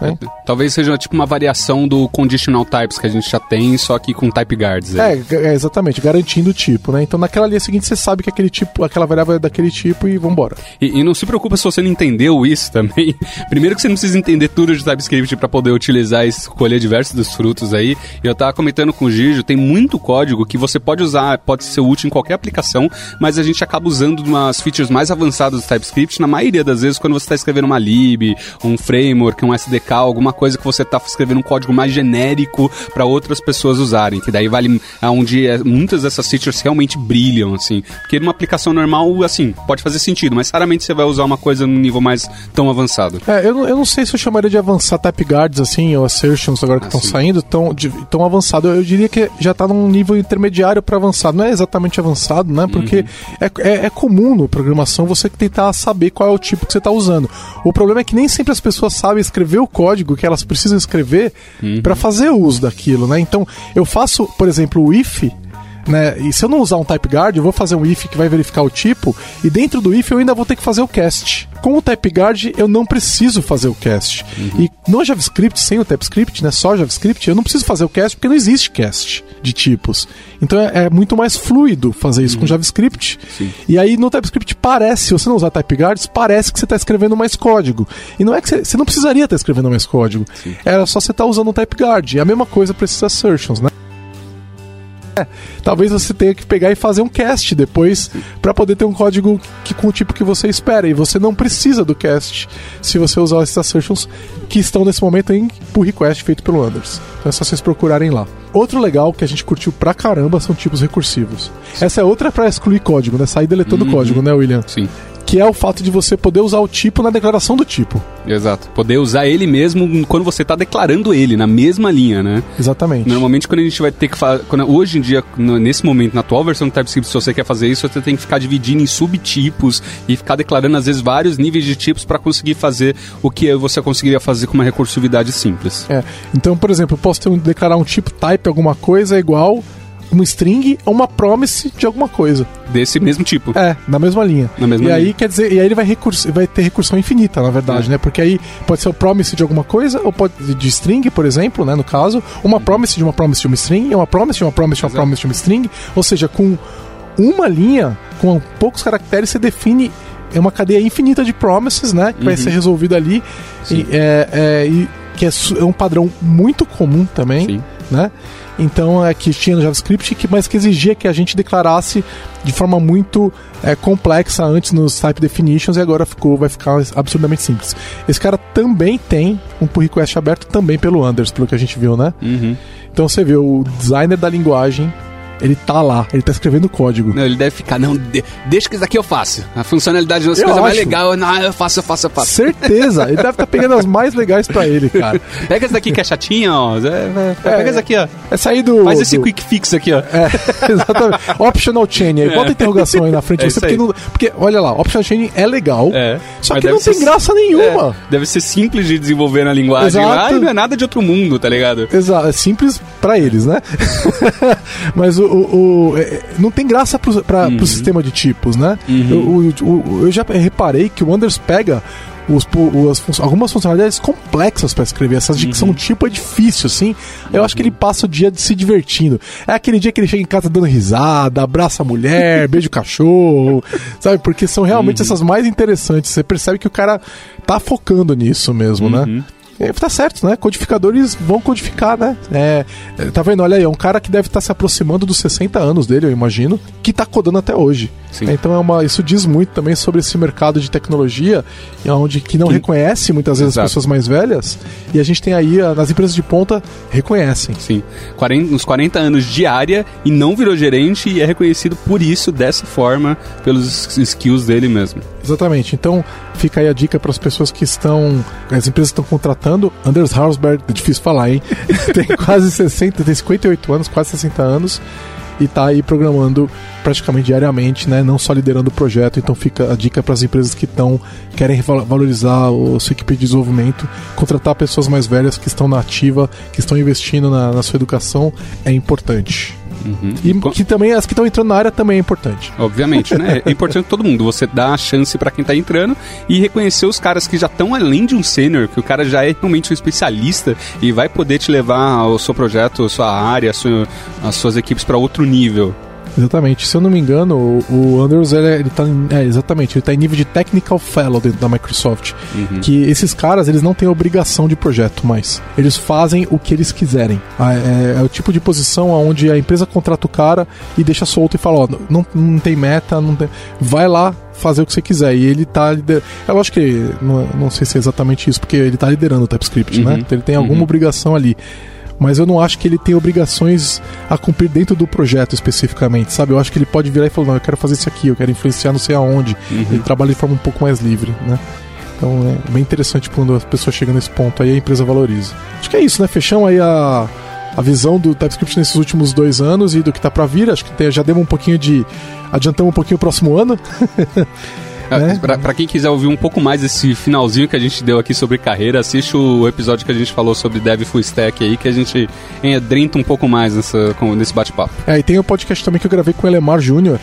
B: Né?
C: Talvez seja tipo uma variação do conditional types que a gente já tem, só que com type guards.
B: É, g- é, exatamente, garantindo o tipo, né? Então naquela linha seguinte você sabe que aquele tipo, aquela variável é daquele tipo e vambora.
C: E, e não se preocupa se você não entendeu isso também. (laughs) Primeiro que você não precisa entender tudo de TypeScript para poder utilizar e escolher diversos dos frutos aí. Eu tava comentando com o Gijo, tem muito código que você pode usar, pode ser útil em qualquer aplicação, mas a gente acaba usando umas features mais avançadas do TypeScript na maioria das vezes quando você está escrevendo uma lib, um framework, um SDK, alguma coisa que você está escrevendo um código mais genérico para outras pessoas usarem, que daí vale aonde é, muitas dessas features realmente brilham, assim. Porque numa aplicação normal, assim, pode fazer sentido, mas raramente você vai usar uma coisa num nível mais tão avançado.
B: É, eu, não- eu não sei se eu chamaria de avançar type guards assim, ou assertions agora que
C: Ah,
B: estão
C: sim.
B: saindo, tão, de- tão avançado. Eu diria que já tá num nível intermediário para avançado. Não é exatamente avançado, né? Porque
C: Uhum.
B: é, é, é comum no programação você tentar saber qual é o tipo que você tá usando. O problema é que nem sempre as pessoas sabem escrever o código que elas precisam escrever
C: Uhum.
B: para fazer uso daquilo, né? Então, eu faço, por exemplo, o if né? E se eu não usar um type guard, eu vou fazer um if que vai verificar o tipo, e dentro do if eu ainda vou ter que fazer o cast. Com o type guard eu não preciso fazer o cast. E no JavaScript, sem o TypeScript, né, só JavaScript, eu não preciso fazer o cast porque não existe cast de tipos. Então é, é muito mais fluido fazer isso com JavaScript. E aí no TypeScript parece, se você não usar type guards, parece que você está escrevendo mais código. E não é que você, você não precisaria estar escrevendo mais código. Era só você estar usando o type guard. E a mesma coisa para esses assertions, né? (laughs) talvez você tenha que pegar e fazer um cast depois para poder ter um código que, com o tipo que você espera. E você não precisa do cast se você usar esses assertions que estão nesse momento em pull request feito pelo Anders. Então é só vocês procurarem lá. Outro legal que a gente curtiu pra caramba são tipos recursivos. Essa é outra para excluir código, né? Sair deletando código, né, William?
C: Sim.
B: Que é o fato de você poder usar o tipo na declaração do tipo.
C: Exato. Poder usar ele mesmo quando você está declarando ele, na mesma linha, né?
B: Exatamente.
C: Normalmente quando a gente vai ter que fazer. Hoje em dia, nesse momento, na atual versão do TypeScript, se você quer fazer isso, você tem que ficar dividindo em subtipos e ficar declarando, às vezes, vários níveis de tipos para conseguir fazer o que você conseguiria fazer com uma recursividade simples.
B: É. Então, por exemplo, eu posso ter um- declarar um tipo type alguma coisa igual uma string ou uma promise de alguma coisa.
C: Desse mesmo tipo.
B: É, na mesma linha.
C: Na mesma
B: e aí
C: linha.
B: quer dizer, e aí ele vai, vai ter recursão infinita, na verdade,
C: É.
B: né? Porque aí pode ser o promise de alguma coisa, ou pode de string, por exemplo, né, no caso, uma promise de uma promise de uma string, uma promise de uma promise de uma
C: Exato.
B: promise de uma string, ou seja, com uma linha, com poucos caracteres, você define é uma cadeia infinita de promises, né, que vai
C: Uhum.
B: ser resolvida ali, e, é, é, e que é, é um padrão muito comum também,
C: Sim.
B: né? Então é que tinha no JavaScript, que, mas que exigia que a gente declarasse de forma muito é, complexa antes nos type definitions e agora ficou, vai ficar absurdamente simples. Esse cara também tem um pull request aberto também pelo Anders, pelo que a gente viu, né?
C: Uhum.
B: Então você vê o designer da linguagem, ele tá lá, ele tá escrevendo código.
C: Não, ele deve ficar, não, de- deixa que isso daqui eu faço. A funcionalidade das coisas mais
B: acho.
C: legal, não, eu faço, eu faço, eu faço.
B: Certeza, ele deve estar (laughs) pegando as mais legais pra ele, cara.
C: Pega essa daqui que é chatinha, ó. É, é, pega
B: É.
C: essa aqui, ó.
B: É sair do.
C: Faz esse
B: do-
C: quick fix aqui, ó.
B: É, (laughs) exatamente. Optional chain aí. Bota a interrogação aí na frente.
C: É
B: você, porque, não- porque, olha lá, optional chain é legal.
C: É.
B: Só que não tem
C: ser-
B: graça nenhuma.
C: É, deve ser simples de desenvolver na linguagem
B: Exato.
C: lá e não é nada de outro mundo, tá ligado?
B: Exato, é simples pra eles, né? (laughs) Mas o, o- o- é, não tem graça pro, pra,
C: Uhum.
B: pro sistema de tipos, né? Eu, o- o- eu já reparei que o Anders pega os, fun- algumas funcionalidades complexas pra escrever. Essas dicção
C: Uhum.
B: tipo é difícil, assim. Eu acho que ele passa o dia de se divertindo. É aquele dia que ele chega em casa dando risada, abraça a mulher, (laughs) beija o cachorro, sabe? Porque são realmente
C: Uhum.
B: essas mais interessantes. Você percebe que o cara tá focando nisso mesmo, né? É, tá certo, né? Codificadores vão codificar, né? É, é tá vendo? Olha aí, é um cara que deve estar tá se aproximando dos 60 anos dele, eu imagino, que tá codando até hoje. É, então é uma, isso diz muito também sobre esse mercado de tecnologia, onde que não que... reconhece muitas vezes Exato. as pessoas mais velhas, e a gente tem aí, nas empresas de ponta, reconhecem.
C: Sim. 40, uns 40 anos de área e não virou gerente e é reconhecido por isso, dessa forma, pelos skills dele mesmo.
B: Exatamente. Então, fica aí a dica para as pessoas que estão. As empresas estão contratando. Anders Hausberg, é difícil falar, hein? (laughs) tem quase 60, tem 58 anos, quase 60 anos e está aí programando praticamente diariamente, né? Não só liderando o projeto. Então fica a dica para as empresas que estão querem valorizar o sua equipe de desenvolvimento, contratar pessoas mais velhas que estão na ativa, que estão investindo na, na sua educação é importante. Uhum. E que também as que estão entrando na área também é importante.
C: Obviamente, né? É importante todo mundo. Você dá a chance para quem está entrando e reconhecer os caras que já estão além de um sênior, que o cara já é realmente um especialista e vai poder te levar o seu projeto, a sua área, a sua, as suas equipes para outro nível.
B: Exatamente. Se eu não me engano, o, o Anders, ele, ele tá em, é, exatamente, ele tá em nível de Technical Fellow dentro da Microsoft. Uhum. Que esses caras, eles não têm obrigação de projeto mais. Eles fazem o que eles quiserem. Ah, é, é, o tipo de posição onde a empresa contrata o cara e deixa solto e fala, ó, não, não tem meta, não tem... vai lá, fazer o que você quiser. E ele tá liderando. É lógico que não, não sei se é exatamente isso, porque ele tá liderando o TypeScript, né? uhum. né? Então ele tem alguma uhum. obrigação ali mas eu não acho que ele tem obrigações a cumprir dentro do projeto especificamente, sabe? Eu acho que ele pode virar e falar, não, eu quero fazer isso aqui, eu quero influenciar não sei aonde. Uhum. Ele trabalha de forma um pouco mais livre, né? Então é bem interessante quando a pessoa chega nesse ponto aí a empresa valoriza. Acho que é isso, né? Fechamos aí a, a visão do TypeScript nesses últimos dois anos e do que tá para vir. Acho que já demos um pouquinho de. Adiantamos um pouquinho o próximo ano. (laughs)
C: Né? Pra, pra, quem quiser ouvir um pouco mais desse finalzinho que a gente deu aqui sobre carreira, assiste o episódio que a gente falou sobre Dev Full Stack aí, que a gente enedrinta um pouco mais nessa, nesse bate-papo.
B: É, e tem o um podcast também que eu gravei com o Elemar Júnior,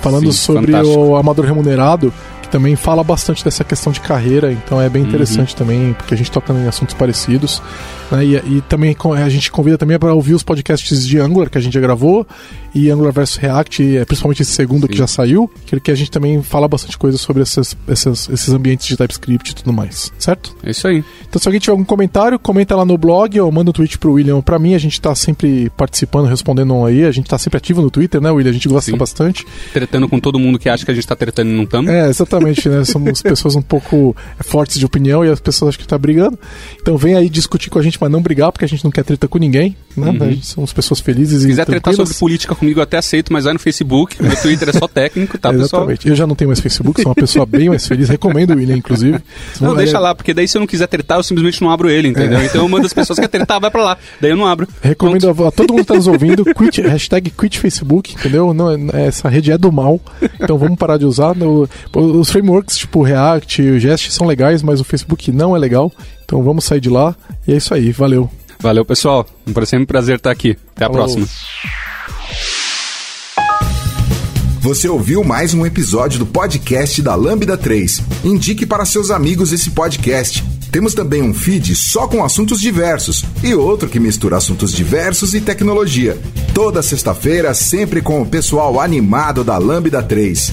B: falando Sim, sobre fantástico. o amador remunerado, que também fala bastante dessa questão de carreira, então é bem uhum. interessante uhum. também, porque a gente toca em assuntos parecidos. Né? E, e, também a gente convida também para ouvir os podcasts de Angular que a gente já gravou e Angular vs React, é, principalmente esse segundo Sim. que já saiu, que a gente também fala bastante coisa sobre essas, essas, esses ambientes de TypeScript e tudo mais, certo?
C: É isso aí.
B: Então se alguém tiver algum comentário, comenta lá no blog ou manda um tweet pro William ou pra mim, a gente tá sempre participando, respondendo aí, a gente tá sempre ativo no Twitter, né, William? A gente gosta Sim. bastante.
C: Tretando com todo mundo que acha que a gente tá tretando e não estamos.
B: É, exatamente, né? (laughs) Somos pessoas um pouco fortes de opinião e as pessoas acham que tá brigando. Então vem aí discutir com a gente, mas não brigar, porque a gente não quer treta com ninguém, né? Uhum. A gente somos pessoas felizes
C: Se quiser tretar sobre política comigo, eu até aceito, mas vai no Facebook, meu Twitter é só técnico, tá, (laughs)
B: Exatamente. Pessoal? Eu já não tenho mais Facebook, sou uma pessoa bem mais feliz, recomendo o William, inclusive.
C: Não, deixa é... lá, porque daí se eu não quiser tretar, eu simplesmente não abro ele, entendeu? É. Então eu mando as pessoas que querem tretar, vai pra lá, daí eu não abro.
B: Recomendo a, a, todo mundo que tá nos ouvindo, quit, hashtag quit Facebook, entendeu? Não, essa rede é do mal, então vamos parar de usar. No, os frameworks tipo React e o Jest são legais, mas o Facebook não é legal, então vamos sair de lá. E é isso aí, valeu.
C: Valeu, pessoal. Um sempre prazer estar aqui. Até a Falou. próxima.
A: Você ouviu mais um episódio do podcast da Lambda 3. Indique para seus amigos esse podcast. Temos também um feed só com assuntos diversos e outro que mistura assuntos diversos e tecnologia. Toda sexta-feira, sempre com o pessoal animado da Lambda 3.